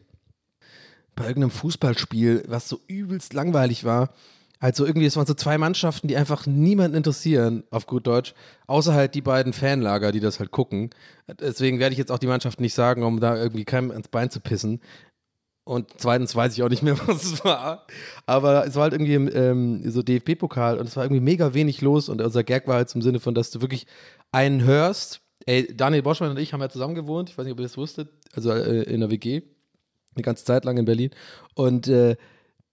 bei irgendeinem Fußballspiel, was so übelst langweilig war, also irgendwie, es waren so zwei Mannschaften, die einfach niemanden interessieren, auf gut Deutsch, außer halt die beiden Fanlager, die das halt gucken. Deswegen werde ich jetzt auch die Mannschaft nicht sagen, um da irgendwie keinem ins Bein zu pissen. Und zweitens weiß ich auch nicht mehr, was es war. Aber es war halt irgendwie ähm, so DFB-Pokal und es war irgendwie mega wenig los. Und unser Gag war halt zum Sinne von, dass du wirklich einen hörst. Ey, Daniel Boschmann und ich haben ja zusammen gewohnt. Ich weiß nicht, ob ihr das wusstet. Also äh, in der WG. Eine ganze Zeit lang in Berlin. Und äh,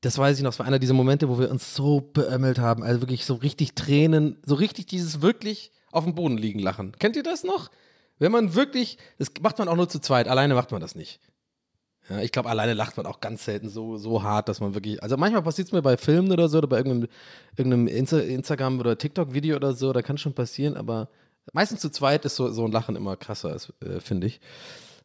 das weiß ich noch, es war einer dieser Momente, wo wir uns so beömmelt haben. Also wirklich so richtig Tränen, so richtig dieses wirklich auf dem Boden liegen lachen. Kennt ihr das noch? Wenn man wirklich, das macht man auch nur zu zweit, alleine macht man das nicht. Ja, ich glaube, alleine lacht man auch ganz selten so, so hart, dass man wirklich. Also manchmal passiert es mir bei Filmen oder so oder bei irgendeinem, irgendeinem Insta Instagram- oder TikTok-Video oder so, da kann schon passieren, aber meistens zu zweit ist so, so ein Lachen immer krasser, äh, finde ich.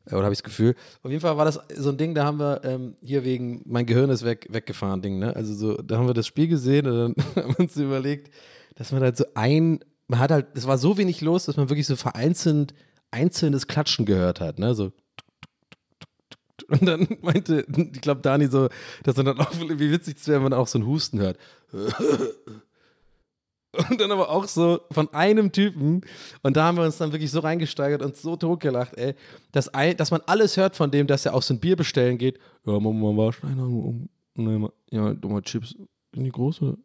Äh, oder habe ich das Gefühl. Auf jeden Fall war das so ein Ding, da haben wir ähm, hier wegen mein Gehirn ist weg, weggefahren, Ding, ne? Also so, da haben wir das Spiel gesehen und dann haben wir uns überlegt, dass man halt so ein man hat halt, es war so wenig los, dass man wirklich so vereinzelt einzelnes Klatschen gehört hat, ne? So. Und dann meinte, ich glaube, Dani so, dass er dann auch, wie witzig es wäre, wenn man auch so einen Husten hört. Und dann aber auch so von einem Typen. Und da haben wir uns dann wirklich so reingesteigert und so totgelacht, ey, dass, ein, dass man alles hört von dem, dass er auch so ein Bier bestellen geht. Ja, Mama, mal Warsteiner, um, nee, ja, du mal Chips. In die große?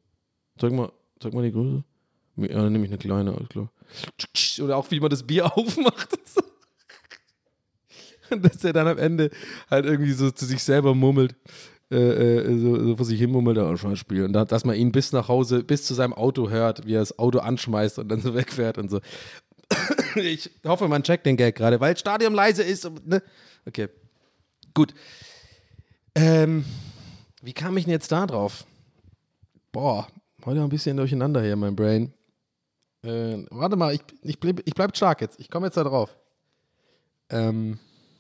Sag mal, sag mal die Größe. Ja, dann nehme ich eine kleine, alles klar. Oder auch, wie man das Bier aufmacht und so. Und dass er dann am Ende halt irgendwie so zu sich selber mummelt. Äh, äh, so, so vor sich hin mummelt, oh, schon Spiel. Und da, dass man ihn bis nach Hause, bis zu seinem Auto hört, wie er das Auto anschmeißt und dann so wegfährt und so. ich hoffe, man checkt den Gag gerade, weil Stadion leise ist. Ne? Okay. Gut. Ähm, wie kam ich denn jetzt da drauf? Boah, heute ein bisschen durcheinander hier, mein Brain. Äh, warte mal, ich, ich, bleib, ich bleib stark jetzt. Ich komme jetzt da drauf. Ähm,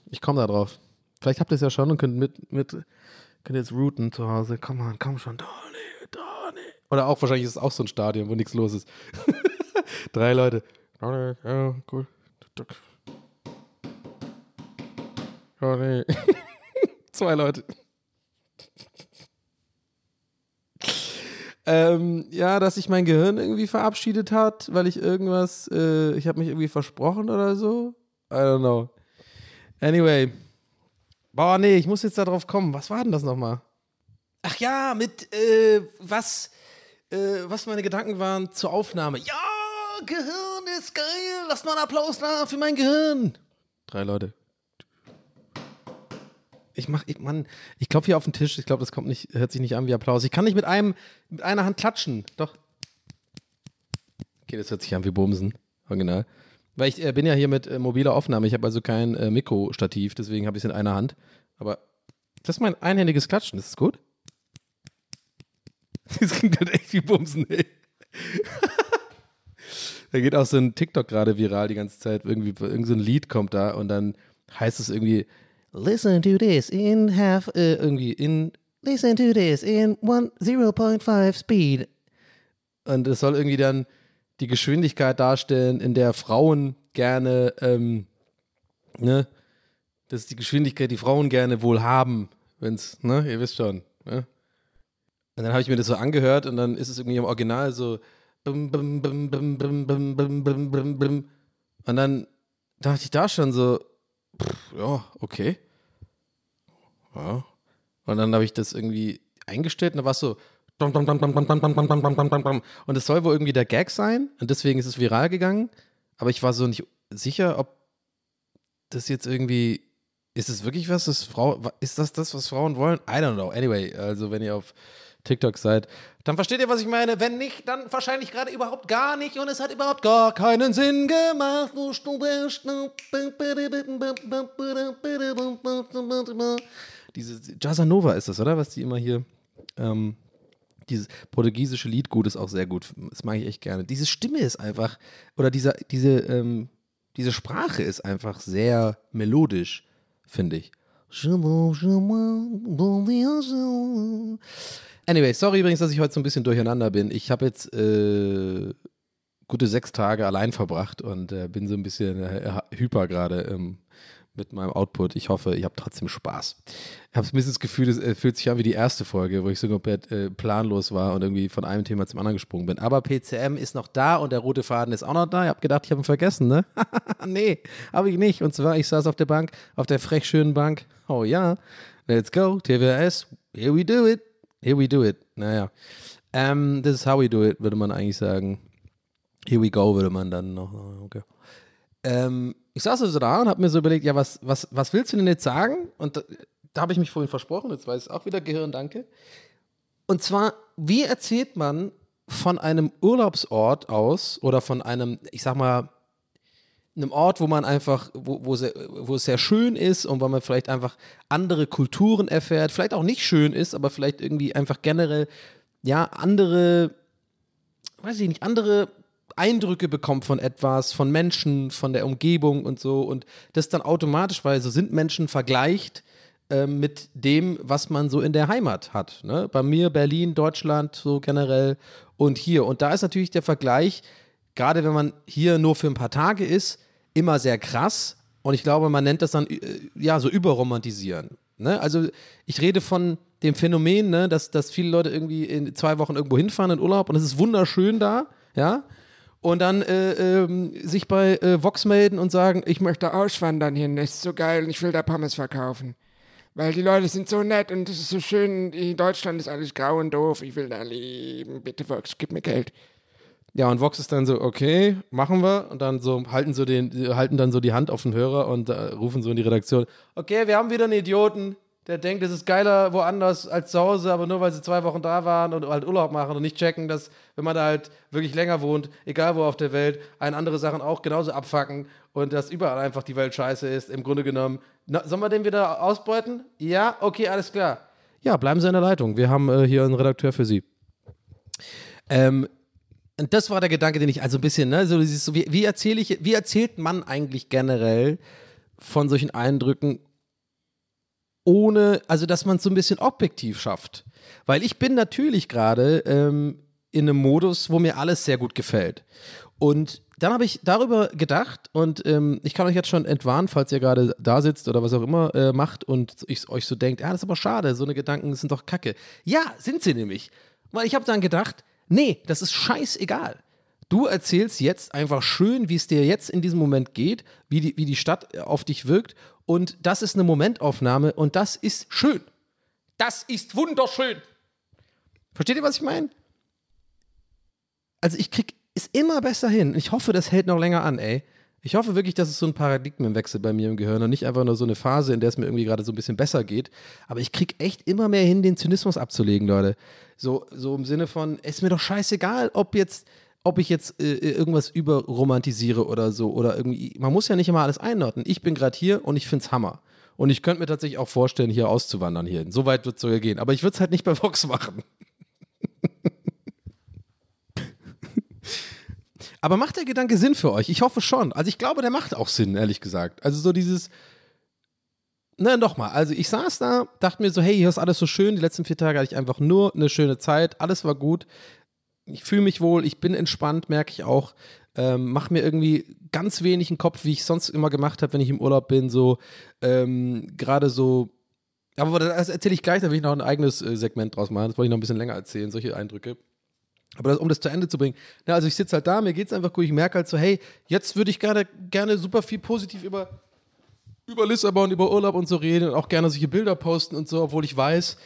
ich komme da drauf. Vielleicht habt ihr es ja schon und könnt mit, mit könnt jetzt routen zu Hause. Komm mal, komm schon, Donny, Donny. Oder auch wahrscheinlich ist es auch so ein Stadion, wo nichts los ist. Drei Leute. Donny, ja, cool. Donny. Zwei Leute. Ähm, ja, dass sich mein Gehirn irgendwie verabschiedet hat, weil ich irgendwas, äh, ich habe mich irgendwie versprochen oder so. I don't know. Anyway. Boah, nee, ich muss jetzt da drauf kommen. Was war denn das nochmal? Ach ja, mit, äh, was, äh, was meine Gedanken waren zur Aufnahme. Ja, Gehirn ist geil. Lass mal einen Applaus da für mein Gehirn. Drei Leute. Ich mach, ich, Mann, ich klopfe hier auf den Tisch. Ich glaube, das kommt nicht, hört sich nicht an wie Applaus. Ich kann nicht mit einem, mit einer Hand klatschen. Doch. Okay, das hört sich an wie Bumsen. Original. Weil ich äh, bin ja hier mit äh, mobiler Aufnahme. Ich habe also kein äh, Mikrostativ, deswegen habe ich es in einer Hand. Aber das ist mein einhändiges Klatschen. Ist das gut? Das klingt halt echt wie Bumsen, ey. da geht auch so ein TikTok gerade viral die ganze Zeit. Irgendwie, irgend so ein Lied kommt da und dann heißt es irgendwie, listen to this in half, äh, irgendwie in, listen to this in 0.5 speed. Und es soll irgendwie dann die Geschwindigkeit darstellen, in der Frauen gerne, ähm, ne, das ist die Geschwindigkeit, die Frauen gerne wohl haben, wenn's, ne, ihr wisst schon, ne? Und dann habe ich mir das so angehört und dann ist es irgendwie im Original so bum, bum, bum, bum, bum, bum, bum, bum, bum, bum. und dann dachte ich da schon so, pff, ja, okay. Ja. Und dann habe ich das irgendwie eingestellt und da war es so und es soll wohl irgendwie der Gag sein und deswegen ist es viral gegangen. Aber ich war so nicht sicher, ob das jetzt irgendwie. Ist es wirklich was, das Frau. Ist das das, was Frauen wollen? I don't know. Anyway, also wenn ihr auf TikTok seid, dann versteht ihr, was ich meine. Wenn nicht, dann wahrscheinlich gerade überhaupt gar nicht und es hat überhaupt gar keinen Sinn gemacht. Diese Jazzanova ist das, oder? Was die immer hier. Ähm, dieses portugiesische Liedgut ist auch sehr gut. Das mag ich echt gerne. Diese Stimme ist einfach, oder diese, diese, ähm, diese Sprache ist einfach sehr melodisch, finde ich. Anyway, sorry übrigens, dass ich heute so ein bisschen durcheinander bin. Ich habe jetzt äh, gute sechs Tage allein verbracht und äh, bin so ein bisschen äh, hyper gerade. Ähm, mit meinem Output. Ich hoffe, ich habe trotzdem Spaß. Ich habe ein bisschen das Gefühl, es äh, fühlt sich an wie die erste Folge, wo ich so komplett äh, planlos war und irgendwie von einem Thema zum anderen gesprungen bin. Aber PCM ist noch da und der rote Faden ist auch noch da. Ich habe gedacht, ich habe ihn vergessen, ne? nee, habe ich nicht. Und zwar, ich saß auf der Bank, auf der frech schönen Bank. Oh ja, let's go, TWS, here we do it, here we do it. Naja, um, ähm, this is how we do it, würde man eigentlich sagen. Here we go, würde man dann noch. Okay. Ähm, ich saß also da und habe mir so überlegt, ja, was, was, was willst du denn jetzt sagen? Und da, da habe ich mich vorhin versprochen, jetzt weiß ich auch wieder Gehirn, danke. Und zwar, wie erzählt man von einem Urlaubsort aus oder von einem, ich sag mal, einem Ort, wo man einfach, wo, wo, es sehr schön ist und wo man vielleicht einfach andere Kulturen erfährt, vielleicht auch nicht schön ist, aber vielleicht irgendwie einfach generell, ja, andere, weiß ich nicht, andere Eindrücke bekommt von etwas, von Menschen, von der Umgebung und so und das dann automatisch, weil so sind Menschen vergleicht äh, mit dem, was man so in der Heimat hat. Ne? Bei mir Berlin, Deutschland so generell und hier. Und da ist natürlich der Vergleich gerade wenn man hier nur für ein paar Tage ist, immer sehr krass. Und ich glaube, man nennt das dann äh, ja so überromantisieren. Ne? Also ich rede von dem Phänomen, ne, dass, dass viele Leute irgendwie in zwei Wochen irgendwo hinfahren in Urlaub und es ist wunderschön da, ja. Und dann äh, ähm, sich bei äh, Vox melden und sagen, ich möchte auswandern hin, das ist so geil und ich will da Pommes verkaufen. Weil die Leute sind so nett und es ist so schön, in Deutschland ist alles grau und doof, ich will da leben, bitte Vox, gib mir Geld. Ja, und Vox ist dann so, okay, machen wir. Und dann so halten so den, halten dann so die Hand auf den Hörer und äh, rufen so in die Redaktion, okay, wir haben wieder einen Idioten, der denkt, es ist geiler woanders als zu Hause, aber nur weil sie zwei Wochen da waren und halt Urlaub machen und nicht checken, dass, wenn man da halt wirklich länger wohnt, egal wo auf der Welt, einen andere Sachen auch genauso abfacken und dass überall einfach die Welt scheiße ist, im Grunde genommen. Na, sollen wir den wieder ausbeuten? Ja, okay, alles klar. Ja, bleiben Sie in der Leitung. Wir haben äh, hier einen Redakteur für Sie. Ähm, und das war der Gedanke, den ich also ein bisschen, ne, so, wie, wie erzähle ich, wie erzählt man eigentlich generell von solchen Eindrücken, ohne, also dass man es so ein bisschen objektiv schafft. Weil ich bin natürlich gerade ähm, in einem Modus, wo mir alles sehr gut gefällt. Und dann habe ich darüber gedacht und ähm, ich kann euch jetzt schon entwarnen, falls ihr gerade da sitzt oder was auch immer äh, macht und ich, euch so denkt, ja, das ist aber schade, so eine Gedanken sind doch kacke. Ja, sind sie nämlich. Weil ich habe dann gedacht, Nee, das ist scheißegal. Du erzählst jetzt einfach schön, wie es dir jetzt in diesem Moment geht, wie die, wie die Stadt auf dich wirkt. Und das ist eine Momentaufnahme und das ist schön. Das ist wunderschön. Versteht ihr, was ich meine? Also ich krieg es immer besser hin. Ich hoffe, das hält noch länger an, ey. Ich hoffe wirklich, dass es so ein Paradigmenwechsel bei mir im Gehirn und nicht einfach nur so eine Phase, in der es mir irgendwie gerade so ein bisschen besser geht. Aber ich krieg echt immer mehr hin, den Zynismus abzulegen, Leute. So, so im Sinne von, es ist mir doch scheißegal, ob jetzt, ob ich jetzt äh, irgendwas überromantisiere oder so. Oder irgendwie, man muss ja nicht immer alles einordnen. Ich bin gerade hier und ich find's Hammer. Und ich könnte mir tatsächlich auch vorstellen, hier auszuwandern hier. So weit wird es sogar gehen. Aber ich würde es halt nicht bei Vox machen. Aber macht der Gedanke Sinn für euch? Ich hoffe schon. Also ich glaube, der macht auch Sinn, ehrlich gesagt. Also so dieses, na, nochmal. Also ich saß da, dachte mir so, hey, hier ist alles so schön. Die letzten vier Tage hatte ich einfach nur eine schöne Zeit. Alles war gut. Ich fühle mich wohl, ich bin entspannt, merke ich auch. Ähm, mach mir irgendwie ganz wenig einen Kopf, wie ich sonst immer gemacht habe, wenn ich im Urlaub bin. So ähm, gerade so. Aber das erzähle ich gleich, da will ich noch ein eigenes äh, Segment draus machen. Das wollte ich noch ein bisschen länger erzählen, solche Eindrücke. Aber das, um das zu Ende zu bringen, na, also ich sitze halt da, mir geht es einfach gut, ich merke halt so, hey, jetzt würde ich gerne, gerne super viel positiv über, über Lissabon, über Urlaub und so reden und auch gerne solche Bilder posten und so, obwohl ich weiß,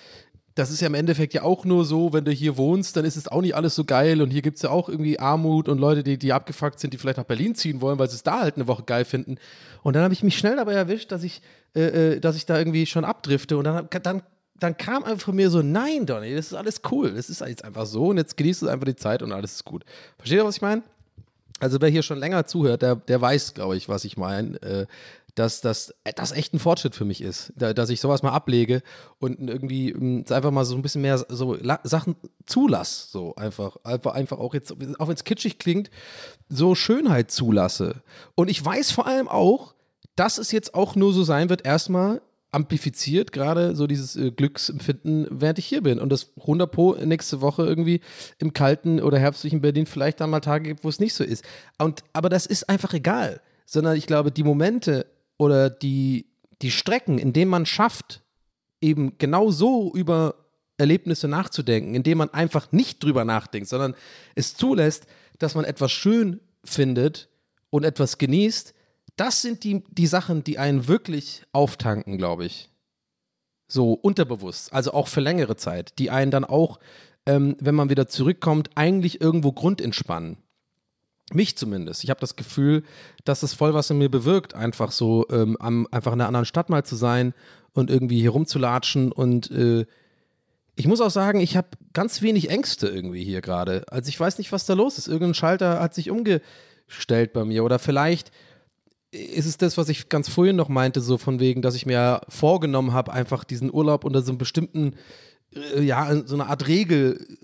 das ist ja im Endeffekt ja auch nur so, wenn du hier wohnst, dann ist es auch nicht alles so geil und hier gibt es ja auch irgendwie Armut und Leute, die, die abgefuckt sind, die vielleicht nach Berlin ziehen wollen, weil sie es da halt eine Woche geil finden. Und dann habe ich mich schnell dabei erwischt, dass ich, äh, äh dass ich da irgendwie schon abdrifte und dann, dann dann kam einfach von mir so, nein, Donny, das ist alles cool. Das ist jetzt einfach so und jetzt genießt du einfach die Zeit und alles ist gut. Versteht ihr, was ich meine? Also wer hier schon länger zuhört, der, der weiß, glaube ich, was ich meine. Äh, dass das, das echt ein Fortschritt für mich ist, da, dass ich sowas mal ablege und irgendwie mh, hm, einfach mal so ein bisschen mehr so Sachen zulasse, so einfach, einfach, einfach auch jetzt, auch wenn es kitschig klingt, so Schönheit zulasse. Und ich weiß vor allem auch, dass es jetzt auch nur so sein wird, erstmal amplifiziert gerade so dieses äh, Glücksempfinden, während ich hier bin. Und das 100 Pro nächste Woche irgendwie im kalten oder herbstlichen Berlin vielleicht dann mal Tage gibt, wo es nicht so ist. Und, aber das ist einfach egal. Sondern ich glaube, die Momente oder die, die Strecken, in denen man schafft, eben genau so über Erlebnisse nachzudenken, indem man einfach nicht drüber nachdenkt, sondern es zulässt, dass man etwas schön findet und etwas genießt, das sind die, die Sachen, die einen wirklich auftanken, glaube ich. So unterbewusst, also auch für längere Zeit, die einen dann auch, ähm, wenn man wieder zurückkommt, eigentlich irgendwo grundentspannen. Mich zumindest. Ich habe das Gefühl, dass das voll was in mir bewirkt, einfach so ähm, am, einfach in einer anderen Stadt mal zu sein und irgendwie hier rumzulatschen. Und äh, ich muss auch sagen, ich habe ganz wenig Ängste irgendwie hier gerade. Also ich weiß nicht, was da los ist. Irgendein Schalter hat sich umgestellt bei mir. Oder vielleicht ist es das, was ich ganz vorhin noch meinte, so von wegen, dass ich mir vorgenommen habe, einfach diesen Urlaub unter so einem bestimmten, äh, ja, so eine Art Regel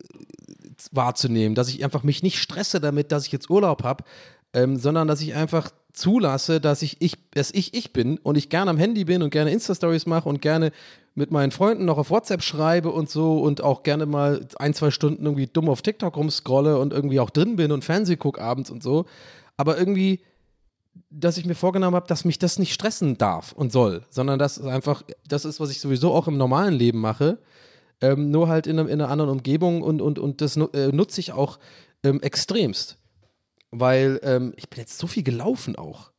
wahrzunehmen, dass ich einfach mich nicht stresse damit, dass ich jetzt Urlaub habe, ähm, sondern dass ich einfach zulasse, dass ich, ich, dass ich ich bin und ich gerne am Handy bin und gerne Insta-Stories mache und gerne mit meinen Freunden noch auf WhatsApp schreibe und so und auch gerne mal ein, zwei Stunden irgendwie dumm auf TikTok rumscrolle und irgendwie auch drin bin und Fernseh gucke abends und so. Aber irgendwie, dass ich mir vorgenommen habe, dass mich das nicht stressen darf und soll, sondern dass es einfach, das ist, was ich sowieso auch im normalen Leben mache, ähm, nur halt in, einem, in einer anderen Umgebung und, und, und das äh, nutze ich auch ähm, extremst. Weil ähm, ich bin jetzt so viel gelaufen auch.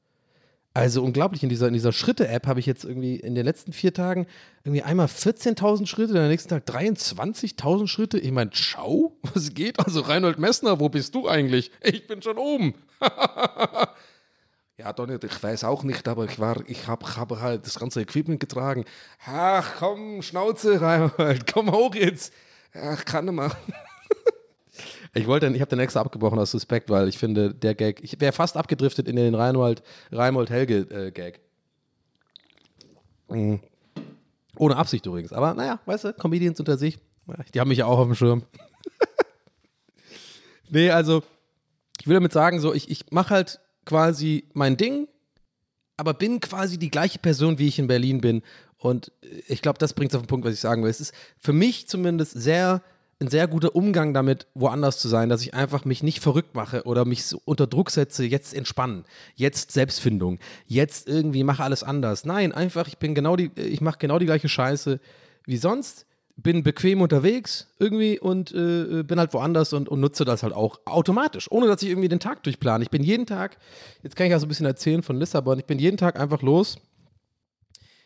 Also unglaublich, in dieser, in dieser Schritte-App habe ich jetzt irgendwie in den letzten vier Tagen irgendwie einmal 14.000 Schritte, dann am nächsten Tag 23.000 Schritte. Ich meine, schau, was geht? Also Reinhold Messner, wo bist du eigentlich? Ich bin schon oben. ja, Donny, ich weiß auch nicht, aber ich war, ich habe hab halt das ganze Equipment getragen. Ach, komm, Schnauze, Reinhold, komm hoch jetzt. Ach, kann mehr. Ich wollte, ich habe den extra abgebrochen aus Suspekt, weil ich finde, der Gag, ich wäre fast abgedriftet in den Reinhold, Reinhold Helge äh, Gag. Mhm. Ohne Absicht übrigens. Aber naja, weißt du, Comedians unter sich, die haben mich ja auch auf dem Schirm. nee, also, ich will damit sagen, so, ich, ich mache halt quasi mein Ding, aber bin quasi die gleiche Person, wie ich in Berlin bin. Und ich glaube, das bringt es auf den Punkt, was ich sagen will. Es ist für mich zumindest sehr ein sehr guter Umgang damit, woanders zu sein, dass ich einfach mich nicht verrückt mache oder mich so unter Druck setze, jetzt entspannen, jetzt Selbstfindung, jetzt irgendwie mache alles anders. Nein, einfach, ich bin genau die, ich mache genau die gleiche Scheiße wie sonst, bin bequem unterwegs irgendwie und äh, bin halt woanders und, und nutze das halt auch automatisch, ohne dass ich irgendwie den Tag durchplane. Ich bin jeden Tag, jetzt kann ich ja so ein bisschen erzählen von Lissabon, ich bin jeden Tag einfach los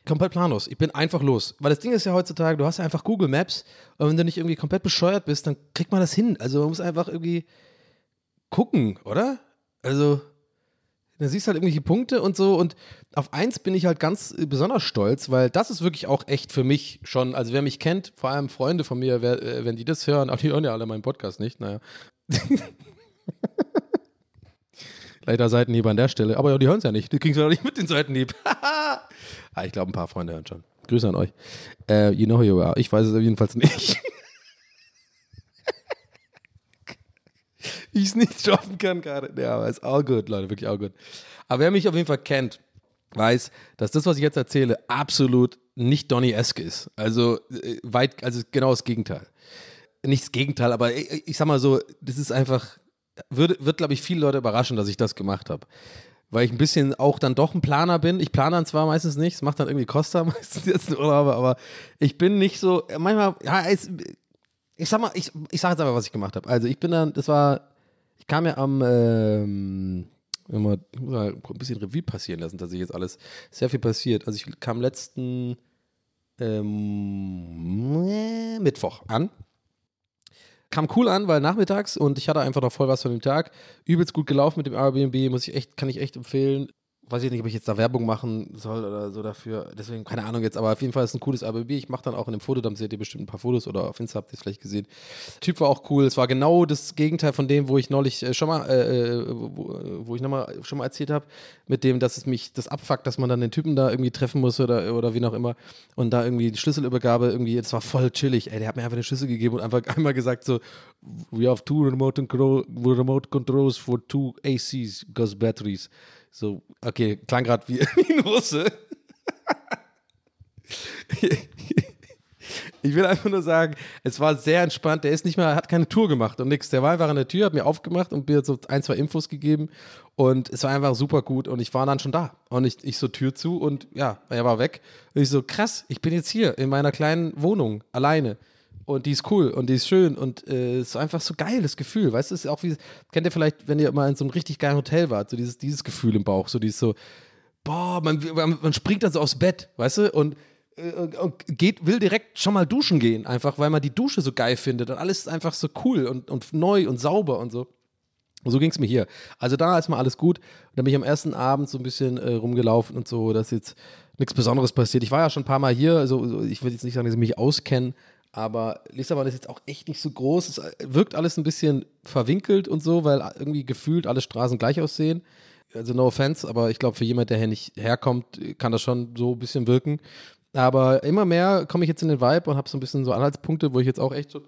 komplett planlos. Ich bin einfach los. Weil das Ding ist ja heutzutage, du hast ja einfach Google Maps und wenn du nicht irgendwie komplett bescheuert bist, dann kriegt man das hin. Also man muss einfach irgendwie gucken, oder? Also, da siehst du halt irgendwelche Punkte und so und auf eins bin ich halt ganz äh, besonders stolz, weil das ist wirklich auch echt für mich schon, also wer mich kennt, vor allem Freunde von mir, wer, äh, wenn die das hören, aber die hören ja alle meinen Podcast nicht, naja. Leider Seitenhieb an der Stelle. Aber ja, die hören es ja nicht. Die kriegen es ja nicht mit den Seitenhieb. ah, ich glaube, ein paar Freunde hören schon. Grüße an euch. Äh, you know who you are. Ich weiß es jedenfalls nicht. Ich es nicht schaffen kann gerade. Ja, aber ist all good, Leute. Wirklich all good. Aber wer mich auf jeden Fall kennt, weiß, dass das, was ich jetzt erzähle, absolut nicht Donny-esque ist. Also äh, weit, also genau das Gegenteil. Nicht das Gegenteil, aber ich, ich sag mal so, das ist einfach, wird, wird glaube ich, viele Leute überraschen, dass ich das gemacht habe. Weil ich ein bisschen auch dann doch ein Planer bin. Ich plane dann zwar meistens nicht, es macht dann irgendwie Costa meistens jetzt in Urlaub, aber ich bin nicht so, manchmal, ja, es, ich sag mal, ich, ich sag jetzt einfach, was ich gemacht habe. Also ich bin dann, das war, ich kam ja am, ähm, immer, ich muss mal ein bisschen Revue passieren lassen, dass ich jetzt alles, sehr viel passiert. Also ich kam letzten ähm, Mittwoch an. Kam cool an, weil nachmittags und ich hatte einfach noch voll was von dem Tag. Übelst gut gelaufen mit dem Airbnb, muss ich echt, kann ich echt empfehlen. Weiß ich nicht, ob ich jetzt da Werbung machen soll oder so dafür. Deswegen, keine Ahnung jetzt, aber auf jeden Fall ist es ein cooles Airbnb. Ich mache dann auch in dem Fotodump, seht ihr bestimmt ein paar Fotos oder auf Insta habt ihr es vielleicht gesehen. Typ war auch cool. Es war genau das Gegenteil von dem, wo ich neulich äh, schon mal, äh, wo, wo ich nochmal schon mal erzählt habe, mit dem, dass es mich das abfuckt, dass man dann den Typen da irgendwie treffen muss oder, oder wie auch immer. Und da irgendwie die Schlüsselübergabe irgendwie, es war voll chillig. Ey, der hat mir einfach den Schlüssel gegeben und einfach einmal gesagt so, we have two remote, control, remote controls for two ACs, Gus batteries. So, okay, klang gerade wie, wie ein Russe. Ich will einfach nur sagen, es war sehr entspannt. Der ist nicht mehr, hat keine Tour gemacht und nichts. Der war einfach an der Tür, hat mir aufgemacht und mir so ein, zwei Infos gegeben. Und es war einfach super gut. Und ich war dann schon da. Und ich, ich so Tür zu und ja, er war weg. Und ich so, krass, ich bin jetzt hier in meiner kleinen Wohnung alleine. Und die ist cool und die ist schön und äh, ist einfach so geil, das Gefühl. Weißt du, ist auch wie, kennt ihr vielleicht, wenn ihr mal in so einem richtig geilen Hotel wart, so dieses, dieses Gefühl im Bauch, so dieses so, boah, man, man, springt dann so aufs Bett, weißt du, und und geht, will direkt schon mal duschen gehen, einfach weil man die Dusche so geil findet und alles ist einfach so cool und, und neu und sauber und so. Und so ging es mir hier. Also da ist mal alles gut. Und dann bin ich am ersten Abend so ein bisschen äh, rumgelaufen und so, dass jetzt nichts Besonderes passiert. Ich war ja schon ein paar Mal hier, also ich will jetzt nicht sagen, dass ich mich auskenne, aber Lissabon ist jetzt auch echt nicht so groß. Es wirkt alles ein bisschen verwinkelt und so, weil irgendwie gefühlt alle Straßen gleich aussehen. Also no offense, aber ich glaube, für jemand, der hier nicht herkommt, kann das schon so ein bisschen wirken. Aber immer mehr komme ich jetzt in den Vibe und habe so ein bisschen so Anhaltspunkte, wo ich jetzt auch echt so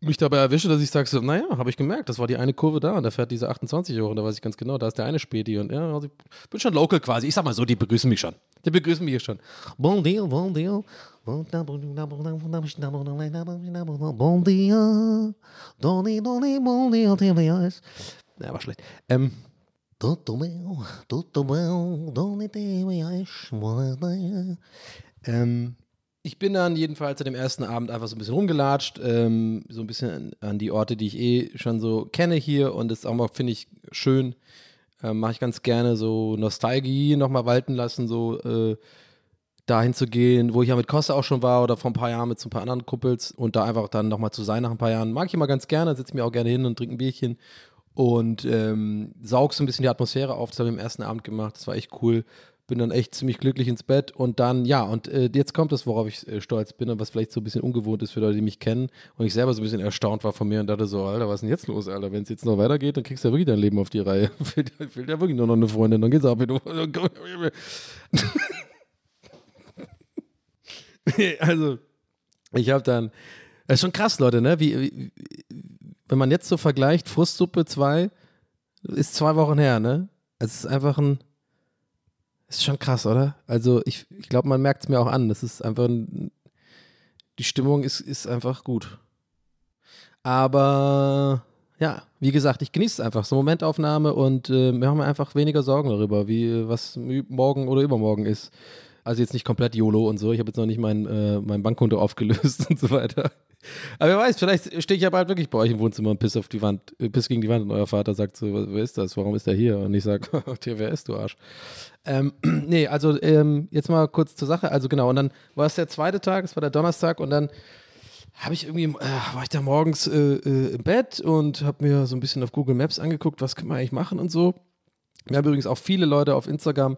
mich dabei erwische, dass ich sage so, naja, habe ich gemerkt, das war die eine Kurve da und da fährt diese 28 hoch und da weiß ich ganz genau, da ist der eine Späti und ja, also ich bin schon local quasi. Ich sag mal so, die begrüßen mich schon. Die begrüßen mich schon. Bon dia, bon dia. Bon dia, doni, doni, bon dia, TVS. Ja, war schlecht. Ähm, Tutto bem, tutto bem, veas, ähm, ich bin dann jedenfalls an dem ersten Abend einfach so ein bisschen rumgelatscht, ähm, so ein bisschen an, an die Orte, die ich eh schon so kenne hier und das auch mal, finde ich, schön. Ähm, Mache ich ganz gerne so Nostalgie nochmal walten lassen, so äh, dahin zu gehen, wo ich ja mit Costa auch schon war oder vor ein paar Jahren mit so ein paar anderen Kumpels und da einfach dann nochmal zu sein nach ein paar Jahren. Mag ich immer ganz gerne, setze mich auch gerne hin und trinke ein Bierchen und ähm, saug so ein bisschen die Atmosphäre auf. Das habe ich am ersten Abend gemacht, das war echt cool. Bin dann echt ziemlich glücklich ins Bett und dann, ja, und äh, jetzt kommt das, worauf ich äh, stolz bin und was vielleicht so ein bisschen ungewohnt ist für Leute, die mich kennen. Und ich selber so ein bisschen erstaunt war von mir und dachte so, Alter, was ist denn jetzt los, Alter? Wenn es jetzt noch weitergeht, dann kriegst du ja wirklich dein Leben auf die Reihe. fehlt, fehlt ja wirklich nur noch eine Freundin, dann geht's ab. also, ich habe dann, das ist schon krass, Leute, ne? Wie, wie, wenn man jetzt so vergleicht, Frustsuppe 2 ist zwei Wochen her, ne? Es ist einfach ein, ist schon krass, oder? Also ich, ich glaube, man merkt es mir auch an. Das ist einfach ein, die Stimmung ist, ist einfach gut. Aber ja, wie gesagt, ich genieße es einfach. So Momentaufnahme und äh, wir haben einfach weniger Sorgen darüber, wie was morgen oder übermorgen ist. Also jetzt nicht komplett YOLO und so. Ich habe jetzt noch nicht mein, äh, mein Bankkonto aufgelöst und so weiter. Aber wer weiß, vielleicht stehe ich ja bald wirklich bei euch im Wohnzimmer und piss auf die Wand, äh, piss gegen die Wand und euer Vater sagt so, wer ist das? Warum ist der hier? Und ich sage, wer ist du Arsch? Ähm, nee, also ähm, jetzt mal kurz zur Sache. Also genau, und dann war es der zweite Tag, es war der Donnerstag und dann habe ich irgendwie, äh, war ich da morgens äh, äh, im Bett und habe mir so ein bisschen auf Google Maps angeguckt, was kann man eigentlich machen und so. Mir haben übrigens auch viele Leute auf Instagram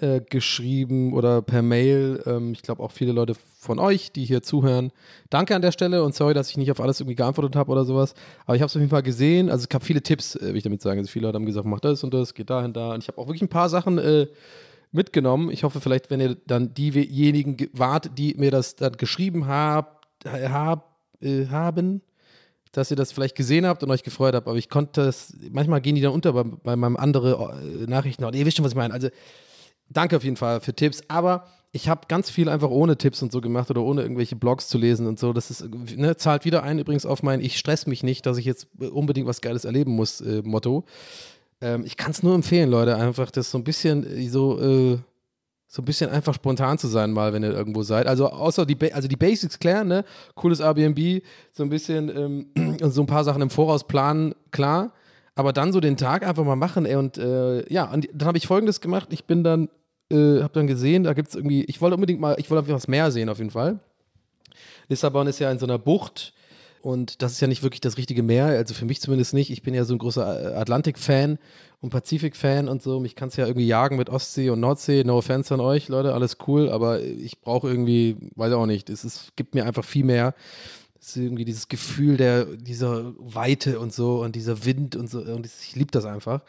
äh, geschrieben oder per Mail. Ähm, ich glaube auch viele Leute von euch, die hier zuhören. Danke an der Stelle und sorry, dass ich nicht auf alles irgendwie geantwortet habe oder sowas. Aber ich habe es auf jeden Fall gesehen. Also es gab viele Tipps, äh, will ich damit sagen. Also viele Leute haben gesagt, mach das und das, geht dahin, da. Und ich habe auch wirklich ein paar Sachen äh, mitgenommen. Ich hoffe vielleicht, wenn ihr dann diejenigen wart, die mir das dann geschrieben habt, hab, äh, haben, dass ihr das vielleicht gesehen habt und euch gefreut habt, aber ich konnte es, manchmal gehen die dann unter bei, bei meinem anderen äh, Nachrichten. Und ihr wisst schon, was ich meine. Also danke auf jeden Fall für Tipps, aber ich habe ganz viel einfach ohne Tipps und so gemacht oder ohne irgendwelche Blogs zu lesen und so. Das ist, ne, zahlt wieder ein übrigens auf mein Ich stress mich nicht, dass ich jetzt unbedingt was Geiles erleben muss äh, Motto. Ähm, ich kann es nur empfehlen, Leute, einfach das so ein bisschen äh, so, äh, so ein bisschen einfach spontan zu sein, mal, wenn ihr irgendwo seid. Also außer die, ba also die Basics klären, ne? Cooles Airbnb, so ein bisschen ähm, so ein paar Sachen im Voraus planen, klar. Aber dann so den Tag einfach mal machen, ey, und äh, ja, und dann habe ich folgendes gemacht. Ich bin dann äh, habe dann gesehen, da gibt es irgendwie, ich wollte unbedingt mal, ich wollte einfach das Meer sehen auf jeden Fall. Lissabon ist ja in so einer Bucht und das ist ja nicht wirklich das richtige Meer, also für mich zumindest nicht. Ich bin ja so ein großer Atlantik-Fan und Pazifik-Fan und so. Mich kann es ja irgendwie jagen mit Ostsee und Nordsee. No offense an euch, Leute, alles cool, aber ich brauche irgendwie, weiß auch nicht, es ist, gibt mir einfach viel mehr. Es ist irgendwie dieses Gefühl der, dieser Weite und so und dieser Wind und so und ich liebe das einfach.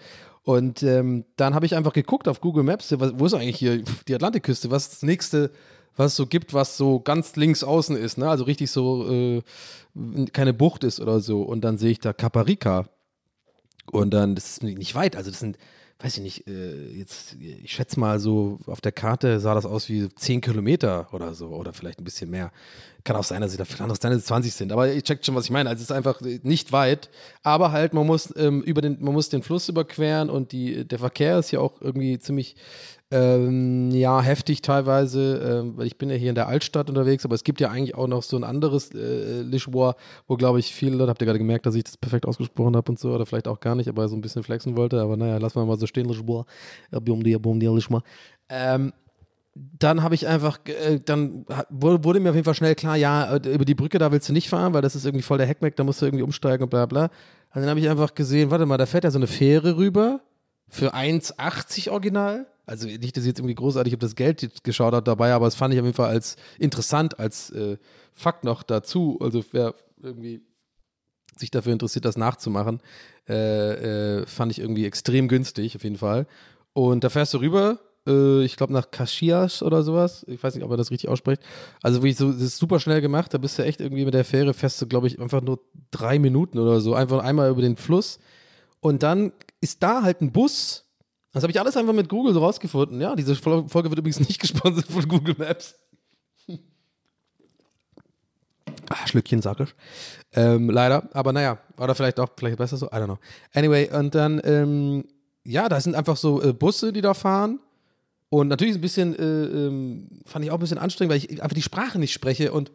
Und ähm, dann habe ich einfach geguckt auf Google Maps, wo ist eigentlich hier die Atlantikküste? Was das nächste, was es so gibt, was so ganz links außen ist, ne? Also richtig so äh, keine Bucht ist oder so. Und dann sehe ich da Caparica. Und dann, das ist nicht weit, also das sind, weiß ich nicht, äh, jetzt, ich schätze mal so, auf der Karte sah das aus wie 10 Kilometer oder so, oder vielleicht ein bisschen mehr. Kann auch sein, dass sie da vielleicht noch 20 sind, aber ihr checkt schon, was ich meine. Also es ist einfach nicht weit, aber halt, man muss ähm, über den, man muss den Fluss überqueren und die, der Verkehr ist ja auch irgendwie ziemlich ähm, ja, heftig teilweise, ähm, weil ich bin ja hier in der Altstadt unterwegs, aber es gibt ja eigentlich auch noch so ein anderes äh, Lisboa, wo glaube ich viele Leute, habt ihr gerade gemerkt, dass ich das perfekt ausgesprochen habe und so, oder vielleicht auch gar nicht, aber so ein bisschen flexen wollte, aber naja, lassen wir mal so stehen, Lisboa, Lisboa. Ähm, dann habe ich einfach, äh, dann wurde, mir auf jeden Fall schnell klar, ja, äh, über die Brücke da willst du nicht fahren, weil das ist irgendwie voll der Heckmeck, da musst du irgendwie umsteigen und bla bla. Und dann habe ich einfach gesehen, warte mal, da fährt ja so eine Fähre rüber für 1,80 original. Also nicht, dass ich jetzt irgendwie großartig auf das Geld geschaut habe dabei, aber es fand ich auf jeden Fall als interessant, als äh, Fakt noch dazu. Also wer irgendwie sich dafür interessiert, das nachzumachen, äh, äh, fand ich irgendwie extrem günstig, auf jeden Fall. Und da fährst du rüber Äh, ich glaube nach Caxias oder sowas. Ich weiß nicht, ob er das richtig ausspricht. Also wirklich so, das ist super schnell gemacht. Da bist du echt irgendwie mit der Fähre fest, glaube ich, einfach nur drei Minuten oder so. Einfach einmal über den Fluss. Und dann ist da halt ein Bus. Das habe ich alles einfach mit Google so rausgefunden. Ja, diese Folge wird übrigens nicht gesponsert von Google Maps. Ah, Schlückchen sackisch. Ähm, leider, aber naja, oder vielleicht auch, vielleicht besser so, I don't know. Anyway, und dann, ähm, ja, da sind einfach so äh, Busse, die da fahren. Und natürlich ein bisschen, äh, ähm, fand ich auch ein bisschen anstrengend, weil ich einfach die Sprache nicht spreche und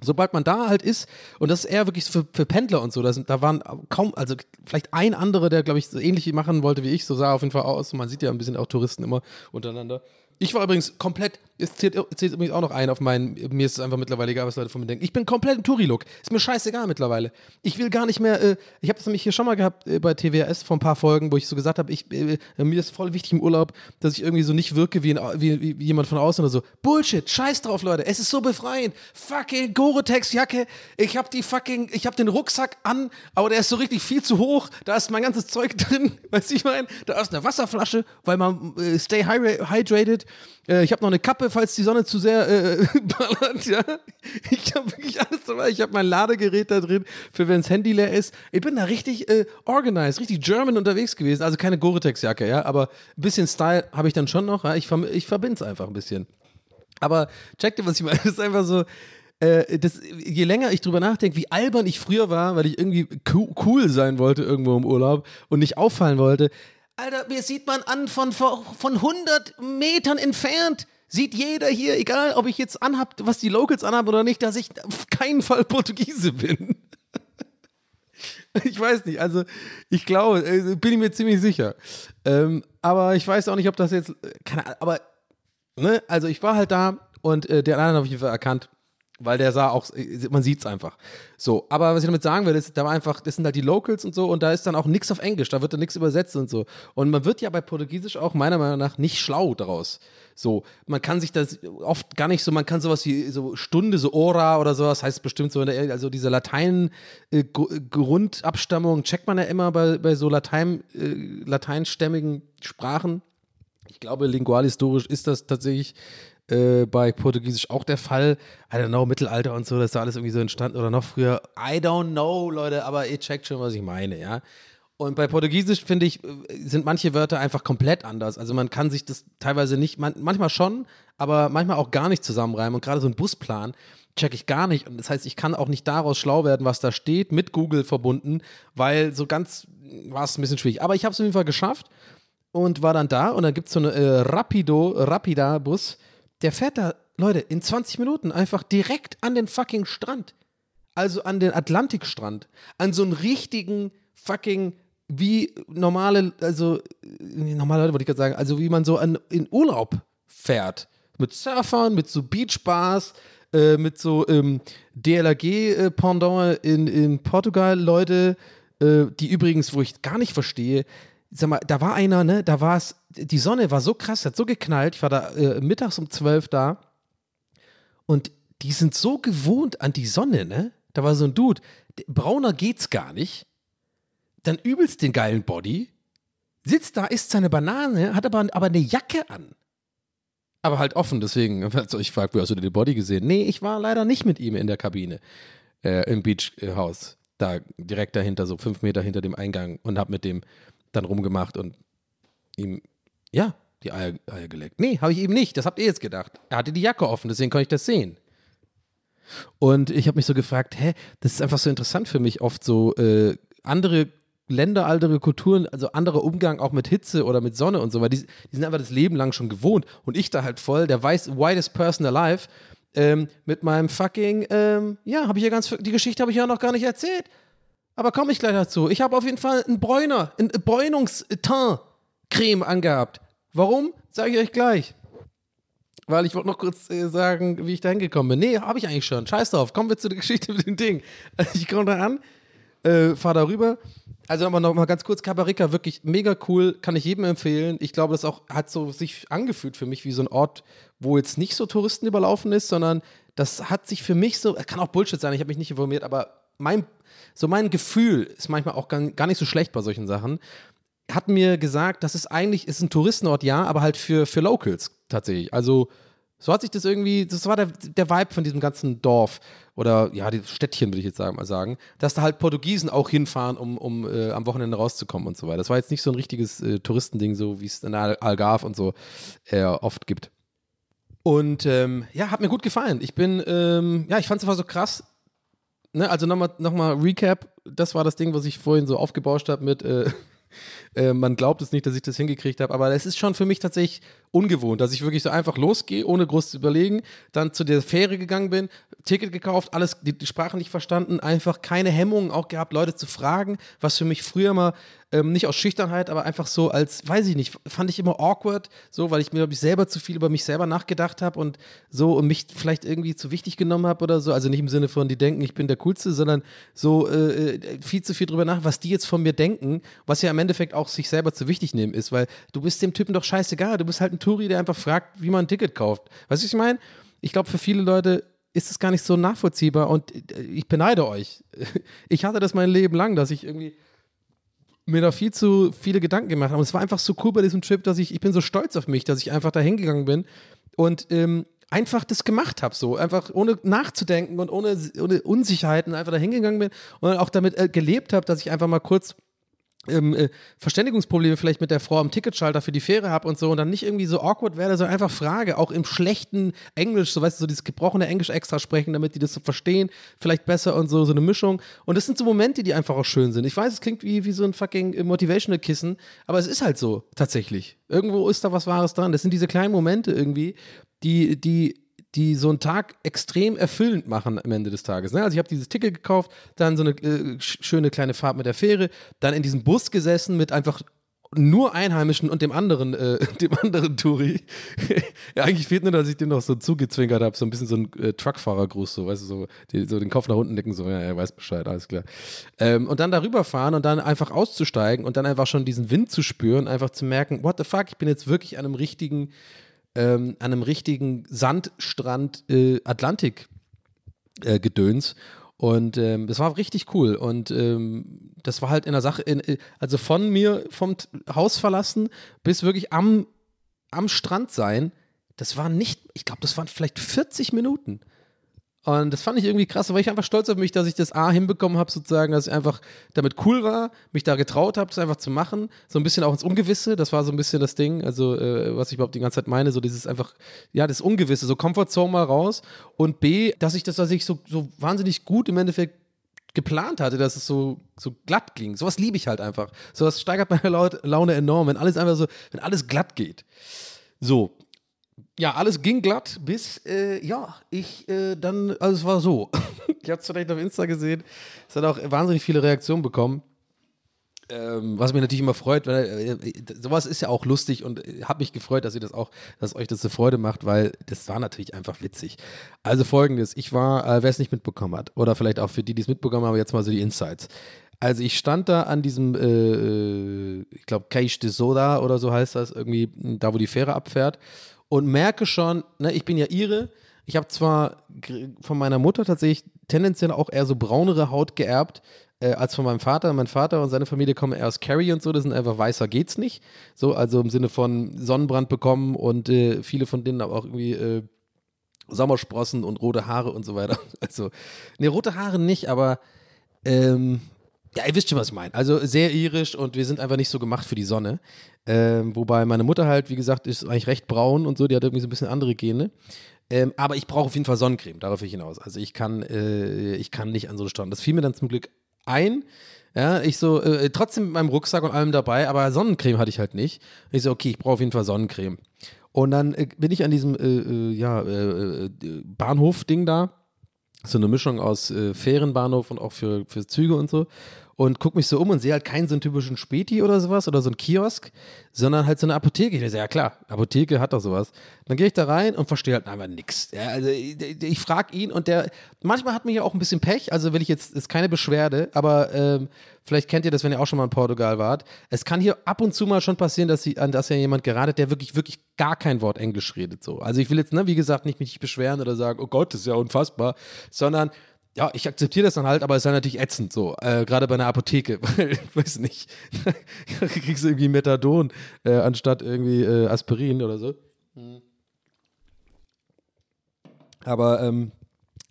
sobald man da halt ist, und das ist eher wirklich für, für Pendler und so, da, sind, da waren kaum, also vielleicht ein anderer, der, glaube ich, so ähnlich machen wollte wie ich, so sah auf jeden Fall aus. Man sieht ja ein bisschen auch Touristen immer untereinander. Ich war übrigens komplett, es zählt, zählt übrigens auch noch ein auf meinen, mir ist es einfach mittlerweile egal, was Leute von mir denken. Ich bin komplett im Touri-Look. Ist mir scheißegal mittlerweile. Ich will gar nicht mehr, äh, ich habe das nämlich hier schon mal gehabt äh, bei TWS vor ein paar Folgen, wo ich so gesagt habe, äh, mir ist voll wichtig im Urlaub, dass ich irgendwie so nicht wirke wie, ein, wie, wie jemand von außen oder so. Bullshit, scheiß drauf, Leute. Es ist so befreiend. Fucking Gore-Tex-Jacke. Ich habe die fucking, ich habe den Rucksack an, aber der ist so richtig viel zu hoch. Da ist mein ganzes Zeug drin. Weißt du, ich meine? Da ist eine Wasserflasche, weil man äh, stay hydrated. Äh, ich habe noch eine Kappe, falls die Sonne zu sehr äh, ballert. Ja? Ich habe wirklich alles dabei. Ich habe mein Ladegerät da drin, für wenn das Handy leer ist. Ich bin da richtig äh, organized, richtig German unterwegs gewesen. Also keine Gore-Tex-Jacke, ja, aber ein bisschen Style habe ich dann schon noch. Ja? Ich, ich verbinde es einfach ein bisschen. Aber check dir, was ich meine. Das ist einfach so. Äh, das, je länger ich drüber nachdenke, wie albern ich früher war, weil ich irgendwie cool sein wollte irgendwo im Urlaub und nicht auffallen wollte, Alter, mir sieht man an von, von 100 Metern entfernt. Sieht jeder hier, egal ob ich jetzt anhab, was die Locals anhaben oder nicht, dass ich auf keinen Fall Portugiese bin. ich weiß nicht, also ich glaube, äh, bin ich mir ziemlich sicher. Ähm, aber ich weiß auch nicht, ob das jetzt, keine Ahnung, aber, ne, also ich war halt da und äh, der andere habe ich jeden Fall erkannt weil der sah auch, man sieht es einfach. So, aber was ich damit sagen will, ist, da war einfach, das sind halt die Locals und so und da ist dann auch nichts auf Englisch, da wird dann nichts übersetzt und so. Und man wird ja bei Portugiesisch auch meiner Meinung nach nicht schlau daraus. So, man kann sich das oft gar nicht so, man kann sowas wie so Stunde, so Ora oder sowas, heißt bestimmt so, der, also diese Latein-Grundabstammung äh, checkt man ja immer bei, bei so Latein, äh, lateinstämmigen Sprachen. Ich glaube, lingualhistorisch ist das tatsächlich äh, bei Portugiesisch auch der Fall. I don't know, Mittelalter und so, das ist da alles irgendwie so entstanden oder noch früher. I don't know, Leute, aber ihr checkt schon, was ich meine, ja. Und bei Portugiesisch, finde ich, äh, sind manche Wörter einfach komplett anders. Also man kann sich das teilweise nicht, man, manchmal schon, aber manchmal auch gar nicht zusammenreimen. Und gerade so ein Busplan check ich gar nicht. Und das heißt, ich kann auch nicht daraus schlau werden, was da steht, mit Google verbunden, weil so ganz war es ein bisschen schwierig. Aber ich habe es auf jeden Fall geschafft und war dann da und dann gibt es so eine äh, Rapido, Rapida-Bus, der fährt da, Leute, in 20 Minuten einfach direkt an den fucking Strand. Also an den Atlantikstrand. An so einen richtigen fucking wie normale, also normale Leute wollte ich gerade sagen, also wie man so an, in Urlaub fährt. Mit Surfern, mit so Beachbars, äh, mit so ähm, DLRG-Pendant in, in Portugal, Leute, äh, die übrigens, wo ich gar nicht verstehe, sag mal, da war einer, ne, da war es, die Sonne war so krass, hat so geknallt. Ich war da äh, mittags um zwölf da und die sind so gewohnt an die Sonne, ne? Da war so ein Dude, brauner geht's gar nicht. Dann übelst den geilen Body, sitzt da, isst seine Banane, hat aber, aber eine Jacke an. Aber halt offen, deswegen, also ich frage, hast du den Body gesehen? Nee, ich war leider nicht mit ihm in der Kabine, äh, im Beachhaus. Da direkt dahinter, so fünf Meter hinter dem Eingang und hab mit dem dann rumgemacht und ihm, ja, die Eier, Eier geleckt. Nee, habe ich eben nicht. Das habt ihr jetzt gedacht. Er hatte die Jacke offen, deswegen konnte ich das sehen. Und ich habe mich so gefragt, hä, das ist einfach so interessant für mich, oft so äh, andere Länder, andere Kulturen, also anderer Umgang auch mit Hitze oder mit Sonne und so, weil die, die sind einfach das Leben lang schon gewohnt. Und ich da halt voll, der weiß, whitest person alive, ähm, mit meinem fucking, ähm, ja, habe ich ja ganz, die Geschichte habe ich ja noch gar nicht erzählt. Aber komme ich gleich dazu. Ich habe auf jeden Fall einen Bräuner, einen Bräunungsteint-Creme angehabt. Warum? Sage ich euch gleich. Weil ich wollte noch kurz äh, sagen, wie ich da hingekommen bin. Nee, habe ich eigentlich schon. Scheiß drauf. Kommen wir zu der Geschichte mit dem Ding. Also ich komme da an, äh, fahre da rüber. Also aber noch mal ganz kurz, Cabaricca, wirklich mega cool, kann ich jedem empfehlen. Ich glaube, das auch hat so sich angefühlt für mich wie so ein Ort, wo jetzt nicht so Touristen überlaufen ist, sondern das hat sich für mich so, kann auch Bullshit sein, ich habe mich nicht informiert, aber mein so mein Gefühl ist manchmal auch gar nicht so schlecht bei solchen Sachen. Hat mir gesagt, das ist eigentlich, ist ein Touristenort, ja, aber halt für, für Locals tatsächlich. Also so hat sich das irgendwie, das war der, der Vibe von diesem ganzen Dorf oder ja, die Städtchen würde ich jetzt sagen, mal sagen, dass da halt Portugiesen auch hinfahren, um, um äh, am Wochenende rauszukommen und so weiter. Das war jetzt nicht so ein richtiges äh, Touristending, so wie es in Al Algarve und so äh, oft gibt. Und ähm, ja, hat mir gut gefallen. Ich bin, ähm, ja, ich fand es einfach so krass. Ne? Also nochmal noch mal Recap, das war das Ding, was ich vorhin so aufgebauscht habe mit äh, man glaubt es nicht, dass ich das hingekriegt habe, aber es ist schon für mich tatsächlich ungewohnt, dass ich wirklich so einfach losgehe, ohne groß zu überlegen, dann zu der Fähre gegangen bin, Ticket gekauft, alles, die, die Sprache nicht verstanden, einfach keine Hemmungen auch gehabt, Leute zu fragen, was für mich früher mal ähm, nicht aus Schüchternheit, aber einfach so als, weiß ich nicht, fand ich immer awkward, so, weil ich mir, glaube ich, selber zu viel über mich selber nachgedacht habe und so und mich vielleicht irgendwie zu wichtig genommen habe oder so. Also nicht im Sinne von, die denken, ich bin der Coolste, sondern so äh, äh, viel zu viel drüber nach, was die jetzt von mir denken, was ja im Endeffekt auch sich selber zu wichtig nehmen ist, weil du bist dem Typen doch scheißegal. Du bist halt ein Touri, der einfach fragt, wie man ein Ticket kauft. Weißt du, was ich meine? Ich glaube, für viele Leute ist es gar nicht so nachvollziehbar und äh, ich beneide euch. Ich hatte das mein Leben lang, dass ich irgendwie mir da viel zu viele Gedanken gemacht habe. Und es war einfach so cool bei diesem Trip, dass ich, ich bin so stolz auf mich, dass ich einfach da hingegangen bin und ähm, einfach das gemacht habe, so einfach ohne nachzudenken und ohne, ohne Unsicherheiten einfach da hingegangen bin und auch damit äh, gelebt habe, dass ich einfach mal kurz ähm, äh, Verständigungsprobleme vielleicht mit der Frau am Ticketschalter für die Fähre habe und so und dann nicht irgendwie so awkward werde, sondern einfach frage, auch im schlechten Englisch, so weißt du, so dieses gebrochene Englisch extra sprechen, damit die das so verstehen, vielleicht besser und so, so eine Mischung. Und das sind so Momente, die einfach auch schön sind. Ich weiß, es klingt wie, wie so ein fucking äh, Motivational Kissen, aber es ist halt so, tatsächlich. Irgendwo ist da was Wahres dran. Das sind diese kleinen Momente irgendwie, die, die die so einen Tag extrem erfüllend machen am Ende des Tages. Ne? Also ich habe dieses Ticket gekauft, dann so eine äh, schöne kleine Fahrt mit der Fähre, dann in diesem Bus gesessen mit einfach nur Einheimischen und dem anderen, äh, dem anderen Touri. ja, eigentlich fehlt nur, dass ich dem noch so zugezwinkert habe, so ein bisschen so ein äh, Truckfahrergruß, so, weißt du, so, die, so den Kopf nach unten decken, so, ja, er weiß Bescheid, alles klar. Ähm, und dann darüber fahren und dann einfach auszusteigen und dann einfach schon diesen Wind zu spüren, einfach zu merken, what the fuck, ich bin jetzt wirklich an einem richtigen ähm, an einem richtigen Sandstrand äh, Atlantik äh, gedöns. Und ähm, das war richtig cool. Und ähm, das war halt in der Sache, in, äh, also von mir vom Haus verlassen bis wirklich am, am Strand sein, das waren nicht, ich glaube, das waren vielleicht 40 Minuten. Und das fand ich irgendwie krass, weil ich einfach stolz auf mich, dass ich das A hinbekommen habe, sozusagen, dass ich einfach damit cool war, mich da getraut habe, das einfach zu machen. So ein bisschen auch ins Ungewisse, das war so ein bisschen das Ding, also äh, was ich überhaupt die ganze Zeit meine, so dieses einfach, ja, das Ungewisse, so Comfortzone mal raus. Und B, dass ich das, dass ich so, so wahnsinnig gut im Endeffekt geplant hatte, dass es so, so glatt ging. Sowas liebe ich halt einfach. Sowas steigert meine Laune enorm, wenn alles einfach so, wenn alles glatt geht. So, ja, alles ging glatt, bis, äh, ja, ich äh, dann, also es war so. ich habe es vielleicht auf Insta gesehen. Es hat auch wahnsinnig viele Reaktionen bekommen. Ähm, was mich natürlich immer freut, weil äh, sowas ist ja auch lustig und äh, habe mich gefreut, dass ihr das auch, dass euch das eine Freude macht, weil das war natürlich einfach witzig. Also folgendes, ich war, äh, wer es nicht mitbekommen hat, oder vielleicht auch für die, die es mitbekommen haben, jetzt mal so die Insights. Also ich stand da an diesem, äh, äh ich glaube, Cage de Soda oder so heißt das, irgendwie, da wo die Fähre abfährt und merke schon, ne, ich bin ja ihre. Ich habe zwar von meiner Mutter tatsächlich tendenziell auch eher so braunere Haut geerbt äh, als von meinem Vater. Mein Vater und seine Familie kommen eher aus Kerry und so, das sind einfach weißer geht's nicht. So, also im Sinne von Sonnenbrand bekommen und äh, viele von denen aber auch irgendwie äh, Sommersprossen und rote Haare und so weiter. Also, ne, rote Haare nicht, aber ähm, ja, ihr wisst schon, was ich meine. Also sehr irisch und wir sind einfach nicht so gemacht für die Sonne. Ähm, wobei meine Mutter halt, wie gesagt, ist eigentlich recht braun und so, die hat irgendwie so ein bisschen andere Gene. Ähm, aber ich brauche auf jeden Fall Sonnencreme, darauf ich hinaus. Also ich kann, äh, ich kann nicht an so eine. Das fiel mir dann zum Glück ein. Ja, ich so, äh, trotzdem mit meinem Rucksack und allem dabei, aber Sonnencreme hatte ich halt nicht. Ich so, okay, ich brauche auf jeden Fall Sonnencreme. Und dann äh, bin ich an diesem äh, äh, ja, äh, Bahnhof-Ding da. So eine Mischung aus Fährenbahnhof und auch für, für Züge und so und gucke mich so um und sehe halt keinen so einen typischen Späti oder sowas oder so einen Kiosk, sondern halt so eine Apotheke. Ich sage, ja klar, Apotheke hat doch sowas. Dann gehe ich da rein und verstehe halt einfach nichts. Ja, also ich, ich frage ihn und der, manchmal hat mir ja auch ein bisschen Pech, also will ich jetzt, ist keine Beschwerde, aber ähm, vielleicht kennt ihr das, wenn ihr auch schon mal in Portugal wart. Es kann hier ab und zu mal schon passieren, dass, sie, dass ja jemand geratet, der wirklich, wirklich gar kein Wort Englisch redet. So. Also ich will jetzt, ne, wie gesagt, nicht mich beschweren oder sagen, oh Gott, das ist ja unfassbar, sondern ja, ich akzeptiere das dann halt, aber es ist dann natürlich ätzend so. Äh, Gerade bei einer Apotheke, weil, ich weiß nicht, kriegst du irgendwie Methadon äh, anstatt irgendwie äh, Aspirin oder so. Aber, ähm,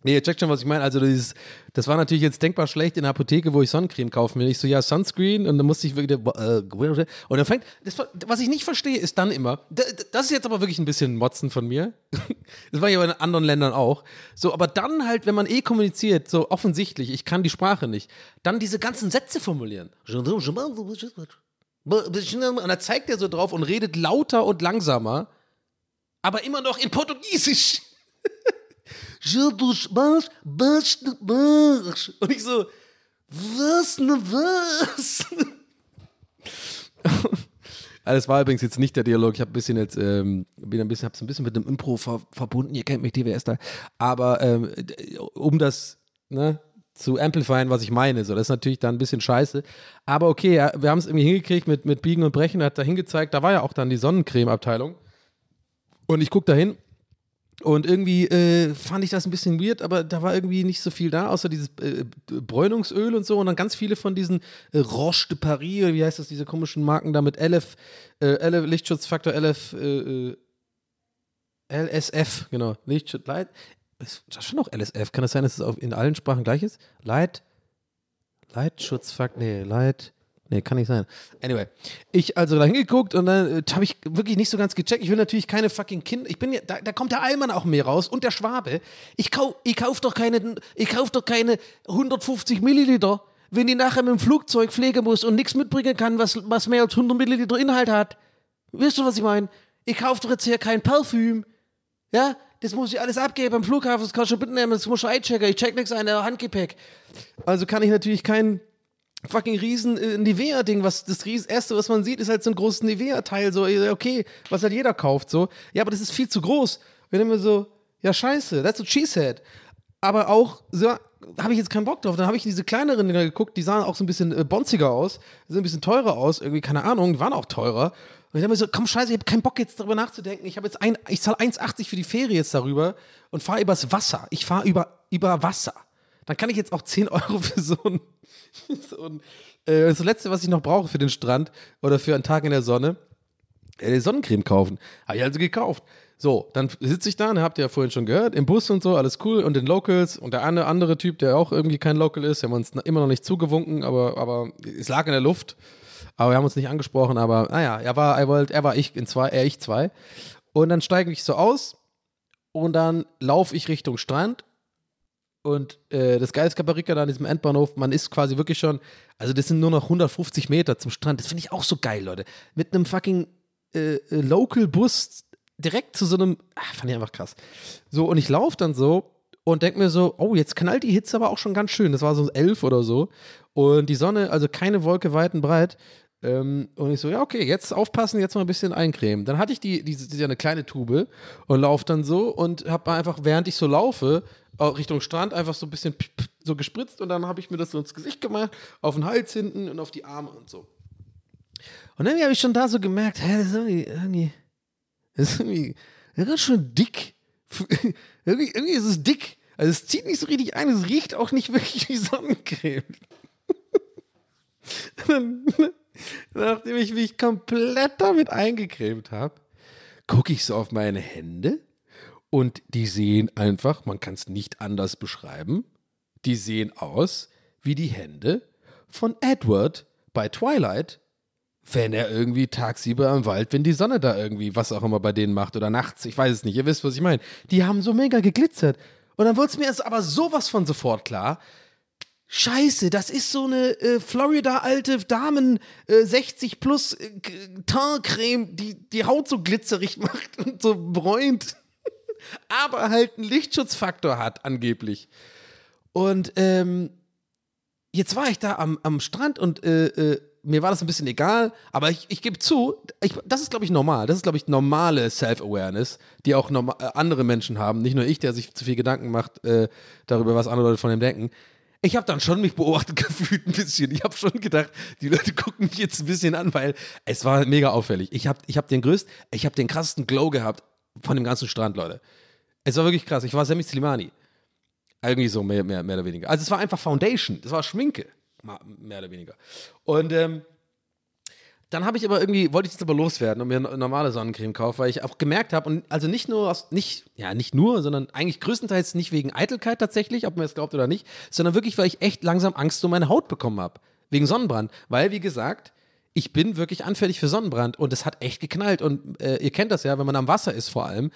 nee, ihr checkt schon, was ich meine. Also, dieses, das war natürlich jetzt denkbar schlecht in der Apotheke, wo ich Sonnencreme kaufen will. Ich so, ja, Sunscreen. Und dann musste ich wirklich, äh, und dann fängt, das, was ich nicht verstehe, ist dann immer, das ist jetzt aber wirklich ein bisschen Motzen von mir. Das war ja in anderen Ländern auch. So, aber dann halt, wenn man eh kommuniziert, so offensichtlich, ich kann die Sprache nicht, dann diese ganzen Sätze formulieren. Und da zeigt er so drauf und redet lauter und langsamer, aber immer noch in Portugiesisch. Und ich so, was ne was? Also es war übrigens jetzt nicht der Dialog. Ich habe ein bisschen jetzt, ähm, bin ein bisschen, hab's ein bisschen mit dem Impro ver verbunden. Ihr kennt mich, DWS da. Aber ähm, um das ne, zu amplifieren, was ich meine, so, das ist natürlich dann ein bisschen scheiße. Aber okay, ja, wir haben es irgendwie hingekriegt mit, mit Biegen und Brechen. Er hat da hingezeigt, da war ja auch dann die Sonnencreme-Abteilung. Und ich gucke da hin und irgendwie äh, fand ich das ein bisschen weird, aber da war irgendwie nicht so viel da, außer dieses äh, Bräunungsöl und so und dann ganz viele von diesen äh, Roche de Paris, oder wie heißt das, diese komischen Marken da mit LF, äh, LF Lichtschutzfaktor LF, äh, äh, LSF, genau, Lichtschutz, Light, ist das schon noch LSF? Kann das sein, dass es auf, in allen Sprachen gleich ist? Light, Leitschutzfaktor, nee, Light, nee, kann nicht sein. Anyway, ich also da hingeguckt und dann äh, habe ich wirklich nicht so ganz gecheckt. Ich will natürlich keine fucking Kinder, ich bin ja, da, da kommt der Allmann auch mehr raus und der Schwabe. Ich kauf, ich kauf doch keine, ich kauf doch keine 150 Milliliter, wenn ich nachher mit dem Flugzeug pflegen muss und nichts mitbringen kann, was, was mehr als 100 Milliliter Inhalt hat. Weißt du, was ich meine? Ich kauf doch jetzt hier kein Parfüm. Ja, das muss ich alles abgeben am Flughafen, das kannst du mitnehmen, das muss ich einchecken. Ich check nichts ein, Handgepäck. Also kann ich natürlich kein fucking riesen äh, Nivea-Ding, was das erste, was man sieht, ist halt so ein großes Nivea-Teil, so, okay, was halt jeder kauft, so. Ja, aber das ist viel zu groß. Wir nehmen so, ja, scheiße, that's what she said. Aber auch, so, habe ich jetzt keinen Bock drauf. Dann habe ich diese kleineren Dinger geguckt, die sahen auch so ein bisschen äh, bonziger aus, sehen ein bisschen teurer aus, irgendwie, keine Ahnung, die waren auch teurer. Und ich habe mir so, komm, scheiße, ich habe keinen Bock jetzt darüber nachzudenken. Ich habe jetzt ein, ich zahle 1,80 für die Fähre jetzt darüber und fahre übers Wasser. Ich fahre über, über Wasser. Dann kann ich jetzt auch 10 Euro für so ein, ein äh, das Letzte, was ich noch brauche für den Strand oder für einen Tag in der Sonne, äh, Sonnencreme kaufen. Habe ich also gekauft. So, dann sitze ich da, und habt ihr ja vorhin schon gehört, im Bus und so, alles cool. Und den Locals und der andere, andere Typ, der auch irgendwie kein Local ist, haben uns immer noch nicht zugewunken, aber, aber es lag in der Luft. Aber wir haben uns nicht angesprochen, aber naja, er war, er wollte, er war ich in zwei, er ich zwei. Und dann steige ich so aus und dann laufe ich Richtung Strand. Und äh, das Geile ist Caparica da an diesem Endbahnhof, man ist quasi wirklich schon, also das sind nur noch 150 Meter zum Strand. Das finde ich auch so geil, Leute. Mit einem fucking äh, äh, Local-Bus direkt zu so einem, ach, fand ich einfach krass. So, und ich laufe dann so und denke mir so, oh, jetzt knallt die Hitze aber auch schon ganz schön. Das war so elf oder so. Und die Sonne, also keine Wolke weit und breit. Ähm, und ich so, ja, okay, jetzt aufpassen, jetzt mal ein bisschen eincremen. Dann hatte ich die, diese, diese eine kleine Tube und laufe dann so und habe einfach, während ich so laufe, Richtung Strand einfach so ein bisschen so gespritzt und dann habe ich mir das so ins Gesicht gemacht, auf den Hals hinten und auf die Arme und so. Und irgendwie habe ich schon da so gemerkt, hä, das ist irgendwie, irgendwie, das ist irgendwie, ganz schön dick. irgendwie, irgendwie ist es dick. Also es zieht nicht so richtig ein, es riecht auch nicht wirklich wie Sonnencreme. Nachdem ich mich komplett damit eingecremt habe, gucke ich so auf meine Hände und die sehen einfach, man kann es nicht anders beschreiben, die sehen aus wie die Hände von Edward bei Twilight, wenn er irgendwie tagsüber im Wald, wenn die Sonne da irgendwie, was auch immer bei denen macht oder nachts, ich weiß es nicht, ihr wisst, was ich meine. Die haben so mega geglitzert. Und dann wurde es mir jetzt aber sowas von sofort klar. Scheiße, das ist so eine äh, Florida-alte Damen äh, 60 plus äh, Teintcreme, die die Haut so glitzerig macht und so bräunt. Aber halt einen Lichtschutzfaktor hat, angeblich. Und ähm, jetzt war ich da am, am Strand und äh, äh, mir war das ein bisschen egal, aber ich, ich gebe zu, ich, das ist, glaube ich, normal. Das ist, glaube ich, normale Self-Awareness, die auch äh, andere Menschen haben. Nicht nur ich, der sich zu viel Gedanken macht äh, darüber, was andere Leute von ihm denken. Ich habe dann schon mich beobachtet gefühlt ein bisschen. Ich habe schon gedacht, die Leute gucken mich jetzt ein bisschen an, weil es war mega auffällig. Ich habe ich hab den größten, ich habe den krassesten Glow gehabt von dem ganzen Strand, Leute. Es war wirklich krass. Ich war Semi Slimani. Irgendwie so mehr, mehr, mehr oder weniger. Also es war einfach Foundation, das war Schminke, mehr oder weniger. Und ähm, dann habe ich aber irgendwie, wollte ich das aber loswerden und mir eine normale Sonnencreme kaufen, weil ich auch gemerkt habe, und also nicht nur aus, nicht, ja, nicht nur, sondern eigentlich größtenteils nicht wegen Eitelkeit tatsächlich, ob man es glaubt oder nicht, sondern wirklich, weil ich echt langsam Angst um meine Haut bekommen habe. Wegen Sonnenbrand. Weil, wie gesagt, ich bin wirklich anfällig für Sonnenbrand und es hat echt geknallt. Und äh, ihr kennt das ja, wenn man am Wasser ist vor allem,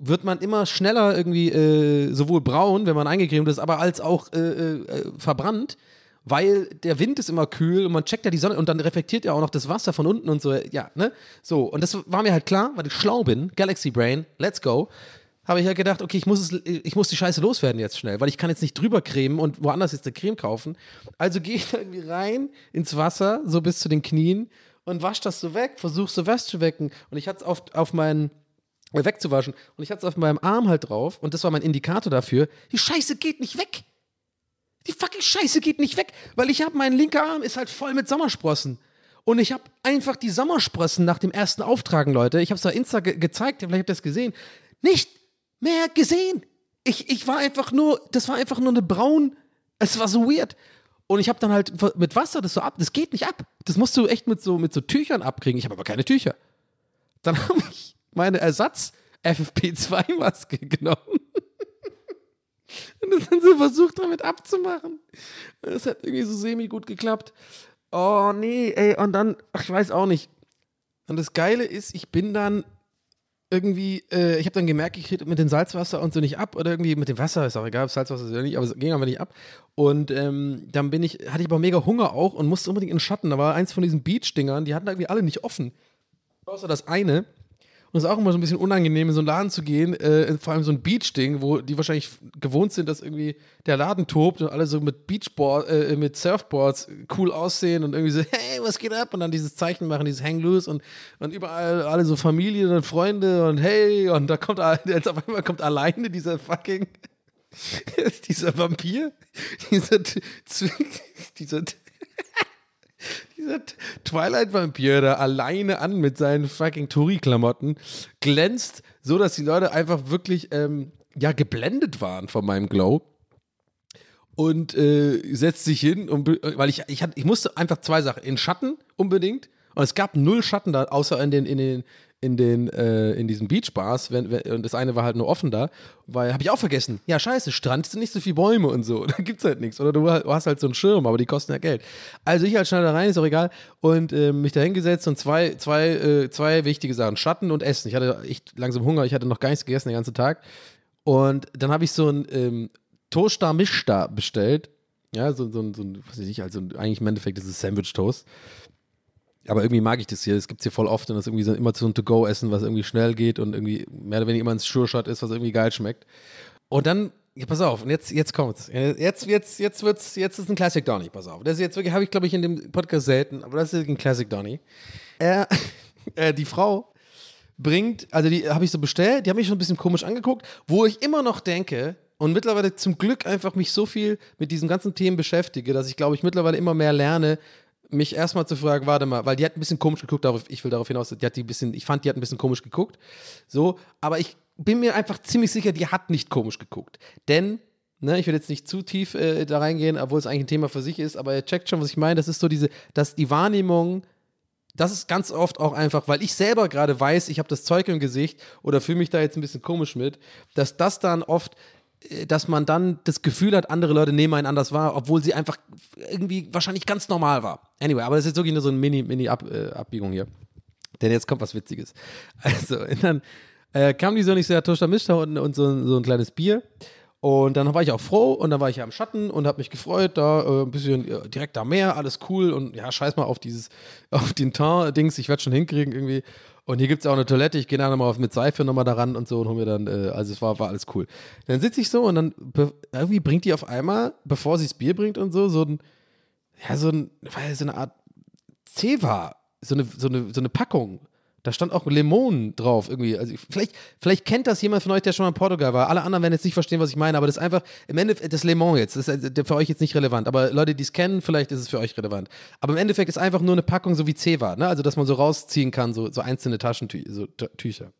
wird man immer schneller irgendwie äh, sowohl braun, wenn man eingecremt ist, aber als auch äh, äh, verbrannt, weil der Wind ist immer kühl und man checkt ja die Sonne und dann reflektiert ja auch noch das Wasser von unten und so, ja, ne? So, und das war mir halt klar, weil ich schlau bin, Galaxy Brain, let's go. Habe ich ja gedacht, okay, ich muss, es, ich muss die Scheiße loswerden jetzt schnell, weil ich kann jetzt nicht drüber cremen und woanders jetzt eine Creme kaufen. Also gehe ich da irgendwie rein ins Wasser, so bis zu den Knien und wasch das so weg, versuche so wegzuwecken. Und ich hatte es auf, auf meinen äh, wegzuwaschen. Und ich hatte es auf meinem Arm halt drauf und das war mein Indikator dafür. Die Scheiße geht nicht weg. Die fucking Scheiße geht nicht weg, weil ich habe, mein linker Arm ist halt voll mit Sommersprossen. Und ich habe einfach die Sommersprossen nach dem ersten Auftragen, Leute, ich habe es auf Insta ge gezeigt, vielleicht habt ihr das gesehen, nicht mehr gesehen. Ich, ich war einfach nur, das war einfach nur eine braun, es war so weird. Und ich habe dann halt mit Wasser das so ab, das geht nicht ab. Das musst du echt mit so, mit so Tüchern abkriegen. Ich habe aber keine Tücher. Dann habe ich meine Ersatz FFP2-Maske genommen und das dann so versucht, damit abzumachen. Das hat irgendwie so semi gut geklappt. Oh nee, ey, und dann, ach, ich weiß auch nicht. Und das Geile ist, ich bin dann irgendwie, äh, ich habe dann gemerkt, ich kriege mit dem Salzwasser und so nicht ab oder irgendwie mit dem Wasser, ist auch egal, ob Salzwasser ist oder nicht, aber es ging aber nicht ab. Und ähm, dann bin ich, hatte ich aber mega Hunger auch und musste unbedingt in den Schatten. Da war eins von diesen Beach-Dingern, die hatten irgendwie alle nicht offen. Außer das eine. Und es ist auch immer so ein bisschen unangenehm, in so einen Laden zu gehen, äh, vor allem so ein Beach-Ding, wo die wahrscheinlich gewohnt sind, dass irgendwie der Laden tobt und alle so mit Beachboard, äh, mit Surfboards cool aussehen und irgendwie so, hey, was geht ab? Und dann dieses Zeichen machen, dieses Hang Loose und, und überall alle so Familien und Freunde und hey, und da kommt jetzt auf einmal kommt alleine dieser fucking dieser Vampir, dieser, dieser dieser Twilight-Vampir da alleine an mit seinen fucking Touri-Klamotten glänzt, so dass die Leute einfach wirklich, ähm, ja, geblendet waren von meinem Glow. Und äh, setzt sich hin, und, weil ich, ich, hatte, ich musste einfach zwei Sachen. In Schatten unbedingt. Und es gab null Schatten da, außer in den, in den, in den, äh, in diesen Beachbars, wenn, wenn, und das eine war halt nur offen da, weil, habe ich auch vergessen, ja scheiße, Strand sind nicht so viele Bäume und so, da gibt's halt nichts, oder du, hast halt so einen Schirm, aber die kosten ja Geld. Also ich halt schnell da rein, ist auch egal, und äh, mich da hingesetzt und zwei, zwei, äh, zwei wichtige Sachen, Schatten und Essen. Ich hatte echt langsam Hunger, ich hatte noch gar nichts gegessen den ganzen Tag. Und dann habe ich so ein ähm, Toaster Mischta bestellt, ja, so, so, so ein, was weiß ich, also eigentlich im Endeffekt ist es Sandwich-Toast. Aber irgendwie mag ich das hier. Das gibt es hier voll oft und das ist irgendwie so immer so ein To-Go-Essen, was irgendwie schnell geht und irgendwie mehr oder weniger immer ein Sure-Shot ist, was irgendwie geil schmeckt. Und dann, ja, pass auf, und jetzt, jetzt kommt's. Jetzt, jetzt, jetzt wird's, jetzt ist ein Classic Donny, pass auf. Das ist jetzt wirklich, habe ich glaube ich in dem Podcast selten, aber das ist ein Classic Donny. Er, äh, die Frau bringt, also die habe ich so bestellt, die haben mich schon ein bisschen komisch angeguckt, wo ich immer noch denke, und mittlerweile zum Glück einfach mich so viel mit diesen ganzen Themen beschäftige, dass ich glaube ich mittlerweile immer mehr lerne, mich erstmal zu fragen, warte mal, weil die hat ein bisschen komisch geguckt, darauf, ich will darauf hinaus, die hat die ein bisschen, ich fand, die hat ein bisschen komisch geguckt. So, aber ich bin mir einfach ziemlich sicher, die hat nicht komisch geguckt. Denn, ne, ich will jetzt nicht zu tief äh, da reingehen, obwohl es eigentlich ein Thema für sich ist, aber ihr checkt schon, was ich meine. Das ist so diese, dass die Wahrnehmung, das ist ganz oft auch einfach, weil ich selber gerade weiß, ich habe das Zeug im Gesicht oder fühle mich da jetzt ein bisschen komisch mit, dass das dann oft dass man dann das Gefühl hat, andere Leute nehmen einen anders wahr, obwohl sie einfach irgendwie wahrscheinlich ganz normal war. Anyway, aber das ist jetzt wirklich nur so eine Mini-Mini-Abbiegung äh, hier. Denn jetzt kommt was Witziges. Also, dann äh, kam die so nicht sehr Toaster Mischter und, und so, so ein kleines Bier. Und dann war ich auch froh und dann war ich ja im Schatten und habe mich gefreut, da äh, ein bisschen äh, direkt am Meer, alles cool und ja, scheiß mal auf dieses, auf den Teint-Dings, ich werde schon hinkriegen irgendwie. Und hier gibt es auch eine Toilette, ich gehe dann nochmal mit Seife nochmal daran und so und hol mir dann, äh, also es war, war alles cool. Dann sitze ich so und dann irgendwie bringt die auf einmal, bevor sie das Bier bringt und so, so ein, ja, so, ein, so eine Art Ceva, so eine, so, eine, so eine Packung. Da stand auch Lemon drauf irgendwie. Also vielleicht, vielleicht kennt das jemand von euch, der schon mal in Portugal war. Alle anderen werden jetzt nicht verstehen, was ich meine, aber das ist einfach im Endeffekt das Lemon jetzt. Das ist für euch jetzt nicht relevant. Aber Leute, die es kennen, vielleicht ist es für euch relevant. Aber im Endeffekt ist einfach nur eine Packung so wie Ceva, ne? Also dass man so rausziehen kann, so, so einzelne Taschentücher. So Tücher.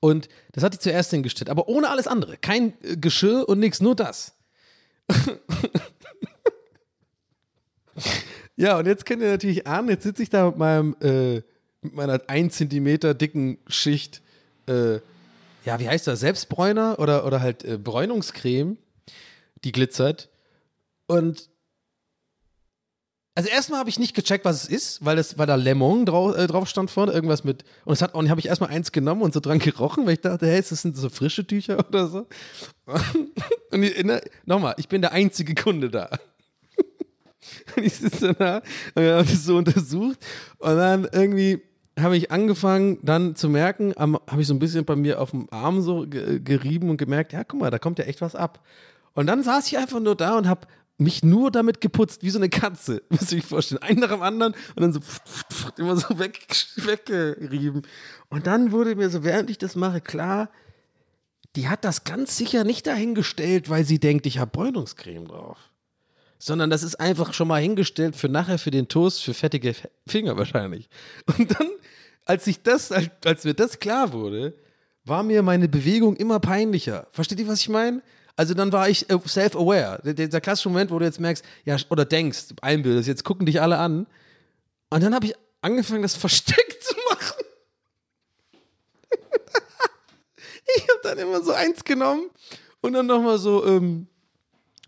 Und das hat die zuerst hingestellt, aber ohne alles andere. Kein äh, Geschirr und nichts, nur das. ja, und jetzt könnt ihr natürlich ahnen, jetzt sitze ich da mit meinem, äh, mit meiner 1 Zentimeter dicken Schicht, äh, ja, wie heißt das, Selbstbräuner oder, oder halt äh, Bräunungscreme, die glitzert. Und also erstmal habe ich nicht gecheckt, was es ist, weil, das, weil da Lemon drau, äh, drauf stand vorne, irgendwas mit. Und es hat und habe ich erstmal eins genommen und so dran gerochen, weil ich dachte, hey, das sind so frische Tücher oder so. Und ich, ne, nochmal, ich bin der einzige Kunde da. Und ich sitze da und habe das so untersucht und dann irgendwie habe ich angefangen dann zu merken, habe ich so ein bisschen bei mir auf dem Arm so gerieben und gemerkt, ja, guck mal, da kommt ja echt was ab. Und dann saß ich einfach nur da und habe mich nur damit geputzt, wie so eine Katze, muss ich vorstellen. Einen nach dem anderen und dann so immer so weg, weggerieben. Und dann wurde mir so, während ich das mache, klar, die hat das ganz sicher nicht dahingestellt, weil sie denkt, ich habe Bräunungscreme drauf. Sondern das ist einfach schon mal hingestellt für nachher für den Toast, für fettige Finger wahrscheinlich. Und dann, als ich das, als mir das klar wurde, war mir meine Bewegung immer peinlicher. Versteht ihr, was ich meine? Also dann war ich äh, self-aware. Der, der, klassische Moment, wo du jetzt merkst, ja, oder denkst, einbildest, jetzt gucken dich alle an. Und dann habe ich angefangen, das versteckt zu machen. ich habe dann immer so eins genommen und dann nochmal so, ähm,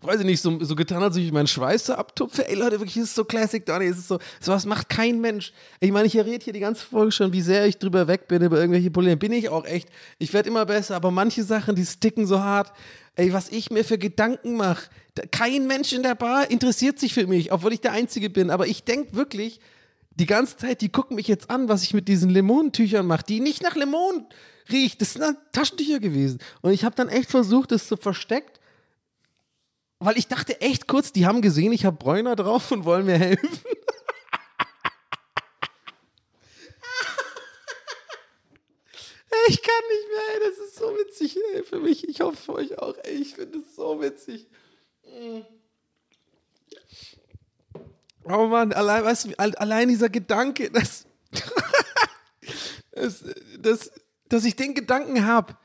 weiß ich nicht, so, so getan, als ich meinen Schweiß so abtupfe. Ey Leute, wirklich, das ist so Classic Donny. Es ist so, sowas macht kein Mensch. Ich meine, ich rede hier die ganze Folge schon, wie sehr ich drüber weg bin über irgendwelche Probleme. Bin ich auch echt. Ich werde immer besser, aber manche Sachen, die sticken so hart. Ey, was ich mir für Gedanken mache. Kein Mensch in der Bar interessiert sich für mich, obwohl ich der Einzige bin. Aber ich denke wirklich, die ganze Zeit, die gucken mich jetzt an, was ich mit diesen Limonentüchern mache, die nicht nach Limon riecht. Das sind Taschentücher gewesen. Und ich habe dann echt versucht, das zu versteckt weil ich dachte echt kurz, die haben gesehen, ich habe Bräuner drauf und wollen mir helfen. ich kann nicht mehr, ey, das ist so witzig ey, für mich. Ich hoffe für euch auch, ey, ich finde es so witzig. Oh Mann, allein, weißt du, allein dieser Gedanke, dass, dass, dass, dass ich den Gedanken habe,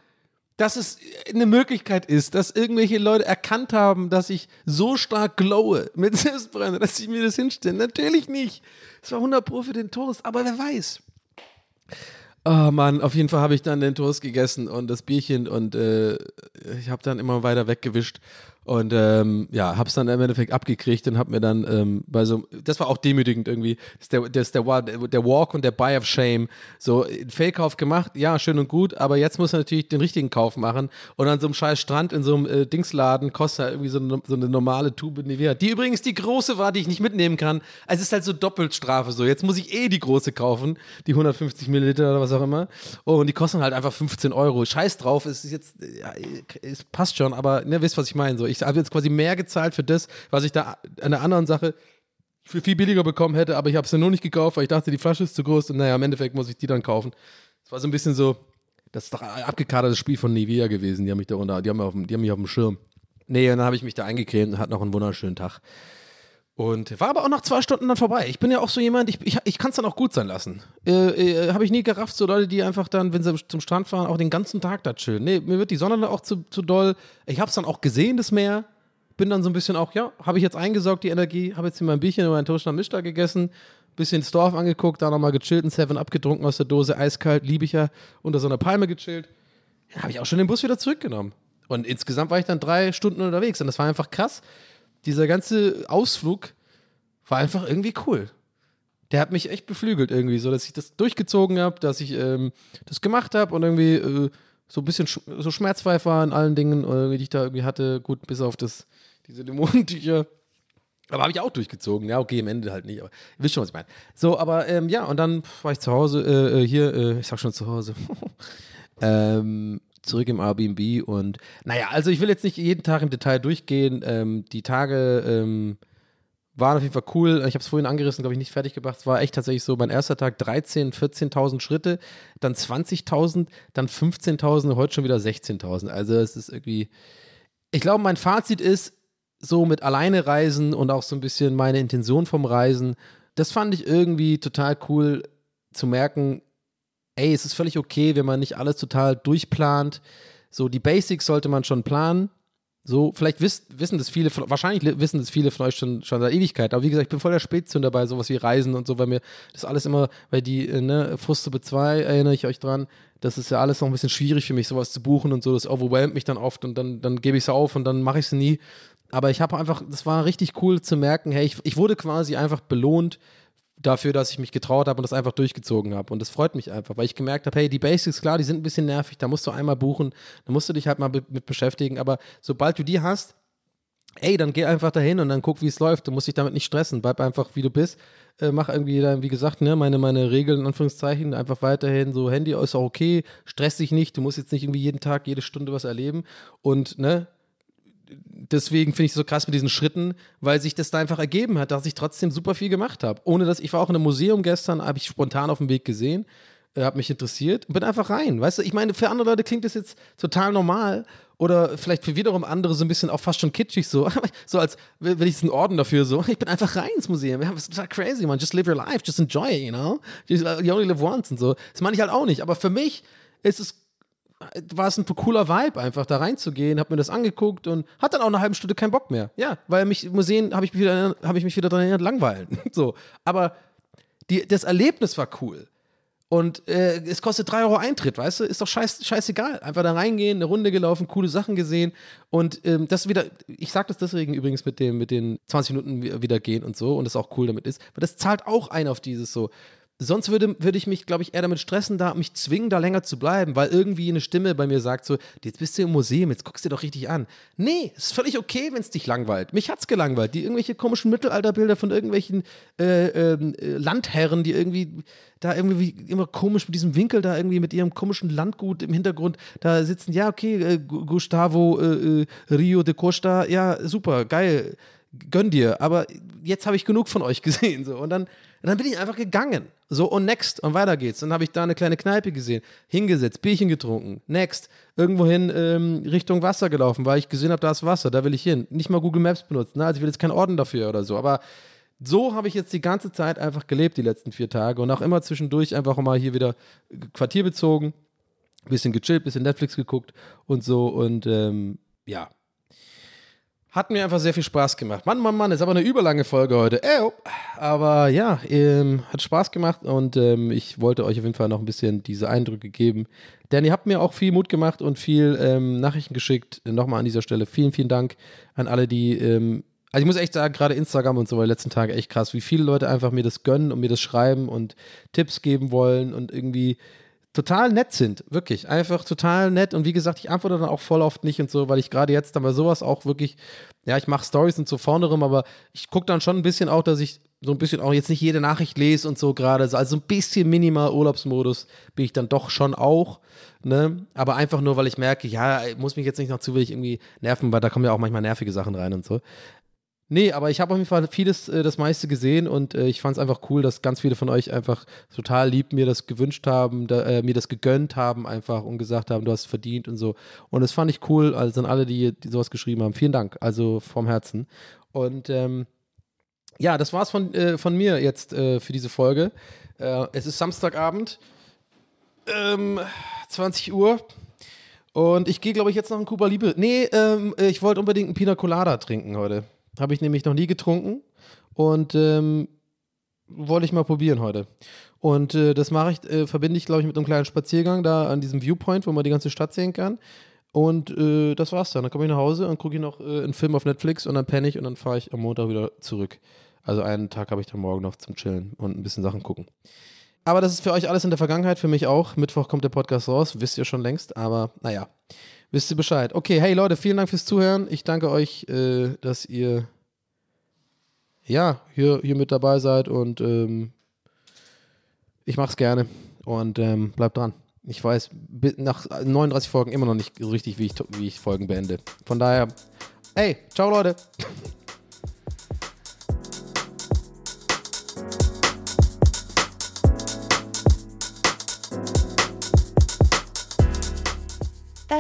dass es eine Möglichkeit ist, dass irgendwelche Leute erkannt haben, dass ich so stark glowe mit Selbstbrenner, dass sie mir das hinstellen. Natürlich nicht. Es war 100 Pro für den Toast, aber wer weiß. Oh Mann, auf jeden Fall habe ich dann den Toast gegessen und das Bierchen und äh, ich habe dann immer weiter weggewischt und ähm, ja, hab's dann im Endeffekt abgekriegt und hab mir dann ähm, bei so, das war auch demütigend irgendwie, das der, das der, der Walk und der Buy of Shame, so ein Fehlkauf gemacht, ja, schön und gut, aber jetzt muss er natürlich den richtigen Kauf machen. Und an so einem scheiß Strand in so einem äh, Dingsladen kostet er irgendwie so eine, so eine normale Tube Nivea, die übrigens die große war, die ich nicht mitnehmen kann, also es ist halt so Doppelstrafe so, jetzt muss ich eh die große kaufen, die 150 Milliliter oder was auch immer. Oh, und die kosten halt einfach 15 Euro, scheiß drauf, es ist jetzt, ja, es passt schon, aber ne, wisst, was ich meine, so, ich ich habe jetzt quasi mehr gezahlt für das, was ich da an der anderen Sache für viel billiger bekommen hätte, aber ich habe es ja nur nicht gekauft, weil ich dachte, die Flasche ist zu groß und naja, im Endeffekt muss ich die dann kaufen. Es war so ein bisschen so, das ist doch ein abgekadertes Spiel von Nivea gewesen, die haben mich da unter, die haben, mich auf dem, die haben mich auf dem Schirm. Nee, und dann habe ich mich da eingecremt und hatte noch einen wunderschönen Tag. Und war aber auch nach zwei Stunden dann vorbei. Ich bin ja auch so jemand, ich, ich, ich kann es dann auch gut sein lassen. Äh, äh, Habe ich nie gerafft, so Leute, die einfach dann, wenn sie zum Strand fahren, auch den ganzen Tag da chillen. Nee, mir wird die Sonne dann auch zu, zu doll. Ich habe es dann auch gesehen, das Meer. Bin dann so ein bisschen auch, ja, habe ich jetzt eingesaugt, die Energie. Habe jetzt hier mein Bierchen und meinen Toast am Mischter gegessen. Bisschen das Dorf angeguckt, da nochmal gechillt, ein Seven abgetrunken aus der Dose, eiskalt, liebe ich ja, unter so einer Palme gechillt. Ja, habe ich auch schon den Bus wieder zurückgenommen. Und insgesamt war ich dann drei Stunden unterwegs und das war einfach krass dieser ganze Ausflug war einfach irgendwie cool. Der hat mich echt beflügelt irgendwie, so dass ich das durchgezogen habe, dass ich ähm, das gemacht habe und irgendwie äh, so ein bisschen sch so schmerzfrei war in allen Dingen, äh, die ich da irgendwie hatte. Gut, bis auf das, diese Dämonentücher. Aber habe ich auch durchgezogen. Ja, okay, im Ende halt nicht. Aber ihr wisst schon, was ich meine. So, aber ähm, ja, und dann war ich zu Hause, äh, äh hier, äh, ich sag schon zu Hause. ähm, zurück im Airbnb und naja, also ich will jetzt nicht jeden Tag im Detail durchgehen. Ähm, die Tage ähm, waren auf jeden Fall cool. Ich habe es vorhin angerissen, glaube ich, nicht fertig gebracht. Es war echt tatsächlich so, mein erster Tag 13.000, 14.000 Schritte, dann 20.000, dann 15.000, heute schon wieder 16.000. Also es ist irgendwie, ich glaube, mein Fazit ist, so mit alleine reisen und auch so ein bisschen meine Intention vom Reisen, das fand ich irgendwie total cool zu merken, ey, es ist völlig okay, wenn man nicht alles total durchplant. So, die Basics sollte man schon planen. So, vielleicht wiss, wissen das viele, wahrscheinlich wissen das viele von euch schon, schon seit Ewigkeit. Aber wie gesagt, ich bin voll der Spätzünder bei sowas wie Reisen und so, weil mir das alles immer, weil die, äh, ne, Fuste 2 erinnere ich euch dran, das ist ja alles noch ein bisschen schwierig für mich, sowas zu buchen und so. Das overwhelmt mich dann oft und dann, dann gebe ich es auf und dann mache ich es nie. Aber ich habe einfach, das war richtig cool zu merken, hey, ich, ich wurde quasi einfach belohnt dafür, dass ich mich getraut habe und das einfach durchgezogen habe. Und das freut mich einfach, weil ich gemerkt habe, hey, die Basics, klar, die sind ein bisschen nervig, da musst du einmal buchen, da musst du dich halt mal mit beschäftigen, aber sobald du die hast, ey, dann geh einfach dahin und dann guck, wie es läuft. Du musst dich damit nicht stressen. Bleib einfach, wie du bist. Äh, mach irgendwie dann, wie gesagt, ne, meine, meine Regeln, in Anführungszeichen, einfach weiterhin so, Handy ist auch okay, stress dich nicht, du musst jetzt nicht irgendwie jeden Tag, jede Stunde was erleben. Und, ne, deswegen finde ich es so krass mit diesen Schritten, weil sich das da einfach ergeben hat, dass ich trotzdem super viel gemacht habe. Ohne dass ich war auch in einem Museum gestern, habe ich spontan auf dem Weg gesehen, äh, habe mich interessiert und bin einfach rein. Weißt du, ich meine, für andere Leute klingt das jetzt total normal oder vielleicht für wiederum andere so ein bisschen auch fast schon kitschig so, so als will ich einen Orden dafür so. Ich bin einfach rein ins Museum. Das ist total crazy, man. Just live your life, just enjoy it, you know. Uh, you only live once und so. Das meine ich halt auch nicht. Aber für mich ist es war es ein cooler Vibe, einfach da reinzugehen, hab mir das angeguckt und hat dann auch eine halbe Stunde keinen Bock mehr. Ja, weil mich Museen habe ich, mich wieder, hab ich mich wieder daran erinnert, langweilen. so. Aber die, das Erlebnis war cool. Und äh, es kostet 3 Euro Eintritt, weißt du? Ist doch scheiß, scheißegal. Einfach da reingehen, eine Runde gelaufen, coole Sachen gesehen. Und ähm, das wieder, ich sag das deswegen übrigens mit dem, mit den 20 Minuten wieder gehen und so und das auch cool damit ist, weil das zahlt auch ein auf dieses so, Sonst würde, würde ich mich, glaube ich, eher damit stressen, da mich zwingen, da länger zu bleiben, weil irgendwie eine Stimme bei mir sagt so, jetzt bist du im Museum, jetzt guckst du dir doch richtig an. Nee, ist völlig okay, wenn es dich langweilt. Mich hat's gelangweilt. Die irgendwelche komischen Mittelalterbilder von irgendwelchen äh, ähm, äh, Landherren, die irgendwie da irgendwie immer komisch mit diesem Winkel da irgendwie mit ihrem komischen Landgut im Hintergrund da sitzen. Ja, okay, äh, Gustavo äh, äh, Rio de Costa, ja, super, geil gönn dir, aber jetzt habe ich genug von euch gesehen. So. Und dann, dann bin ich einfach gegangen. So, und next, und weiter geht's. Dann habe ich da eine kleine Kneipe gesehen, hingesetzt, Bierchen getrunken, next, irgendwohin ähm, Richtung Wasser gelaufen, weil ich gesehen habe, da ist Wasser, da will ich hin. Nicht mal Google Maps benutzen, ne? also ich will jetzt keinen Orden dafür oder so, aber so habe ich jetzt die ganze Zeit einfach gelebt, die letzten vier Tage. Und auch immer zwischendurch einfach mal hier wieder Quartier bezogen, bisschen gechillt, bisschen Netflix geguckt und so. Und ähm, ja, hat mir einfach sehr viel Spaß gemacht. Mann, Mann, Mann, ist aber eine überlange Folge heute. Äh, aber ja, ähm, hat Spaß gemacht und ähm, ich wollte euch auf jeden Fall noch ein bisschen diese Eindrücke geben. Denn ihr habt mir auch viel Mut gemacht und viel ähm, Nachrichten geschickt. Nochmal an dieser Stelle vielen, vielen Dank an alle, die. Ähm, also ich muss echt sagen, gerade Instagram und so war die letzten Tage echt krass, wie viele Leute einfach mir das gönnen und mir das schreiben und Tipps geben wollen und irgendwie total nett sind, wirklich, einfach total nett. Und wie gesagt, ich antworte dann auch voll oft nicht und so, weil ich gerade jetzt dann bei sowas auch wirklich, ja, ich mache Stories und so vorne rum, aber ich gucke dann schon ein bisschen auch, dass ich so ein bisschen auch jetzt nicht jede Nachricht lese und so gerade, also so ein bisschen minimal Urlaubsmodus bin ich dann doch schon auch, ne, aber einfach nur, weil ich merke, ja, muss mich jetzt nicht noch zu wenig irgendwie nerven, weil da kommen ja auch manchmal nervige Sachen rein und so. Nee, aber ich habe auf jeden Fall vieles, äh, das meiste gesehen und äh, ich fand es einfach cool, dass ganz viele von euch einfach total lieb mir das gewünscht haben, da, äh, mir das gegönnt haben einfach und gesagt haben, du hast verdient und so. Und das fand ich cool, also an alle, die, die sowas geschrieben haben. Vielen Dank, also vom Herzen. Und ähm, ja, das war's von, äh, von mir jetzt äh, für diese Folge. Äh, es ist Samstagabend, ähm, 20 Uhr. Und ich gehe, glaube ich, jetzt noch in Cuba Libre. Nee, ähm, ich wollte unbedingt einen Pina Colada trinken heute. Habe ich nämlich noch nie getrunken und ähm, wollte ich mal probieren heute. Und äh, das mache ich, äh, verbinde ich, glaube ich, mit einem kleinen Spaziergang da an diesem Viewpoint, wo man die ganze Stadt sehen kann. Und äh, das war's dann. Dann komme ich nach Hause und gucke ich noch äh, einen Film auf Netflix und dann penne ich und dann fahre ich am Montag wieder zurück. Also einen Tag habe ich dann morgen noch zum Chillen und ein bisschen Sachen gucken. Aber das ist für euch alles in der Vergangenheit, für mich auch. Mittwoch kommt der Podcast raus, wisst ihr schon längst, aber naja wisst ihr Bescheid. Okay, hey Leute, vielen Dank fürs Zuhören. Ich danke euch, äh, dass ihr ja hier, hier mit dabei seid und ähm, ich mach's gerne und ähm, bleibt dran. Ich weiß nach 39 Folgen immer noch nicht so richtig, wie ich, wie ich Folgen beende. Von daher, hey, ciao Leute.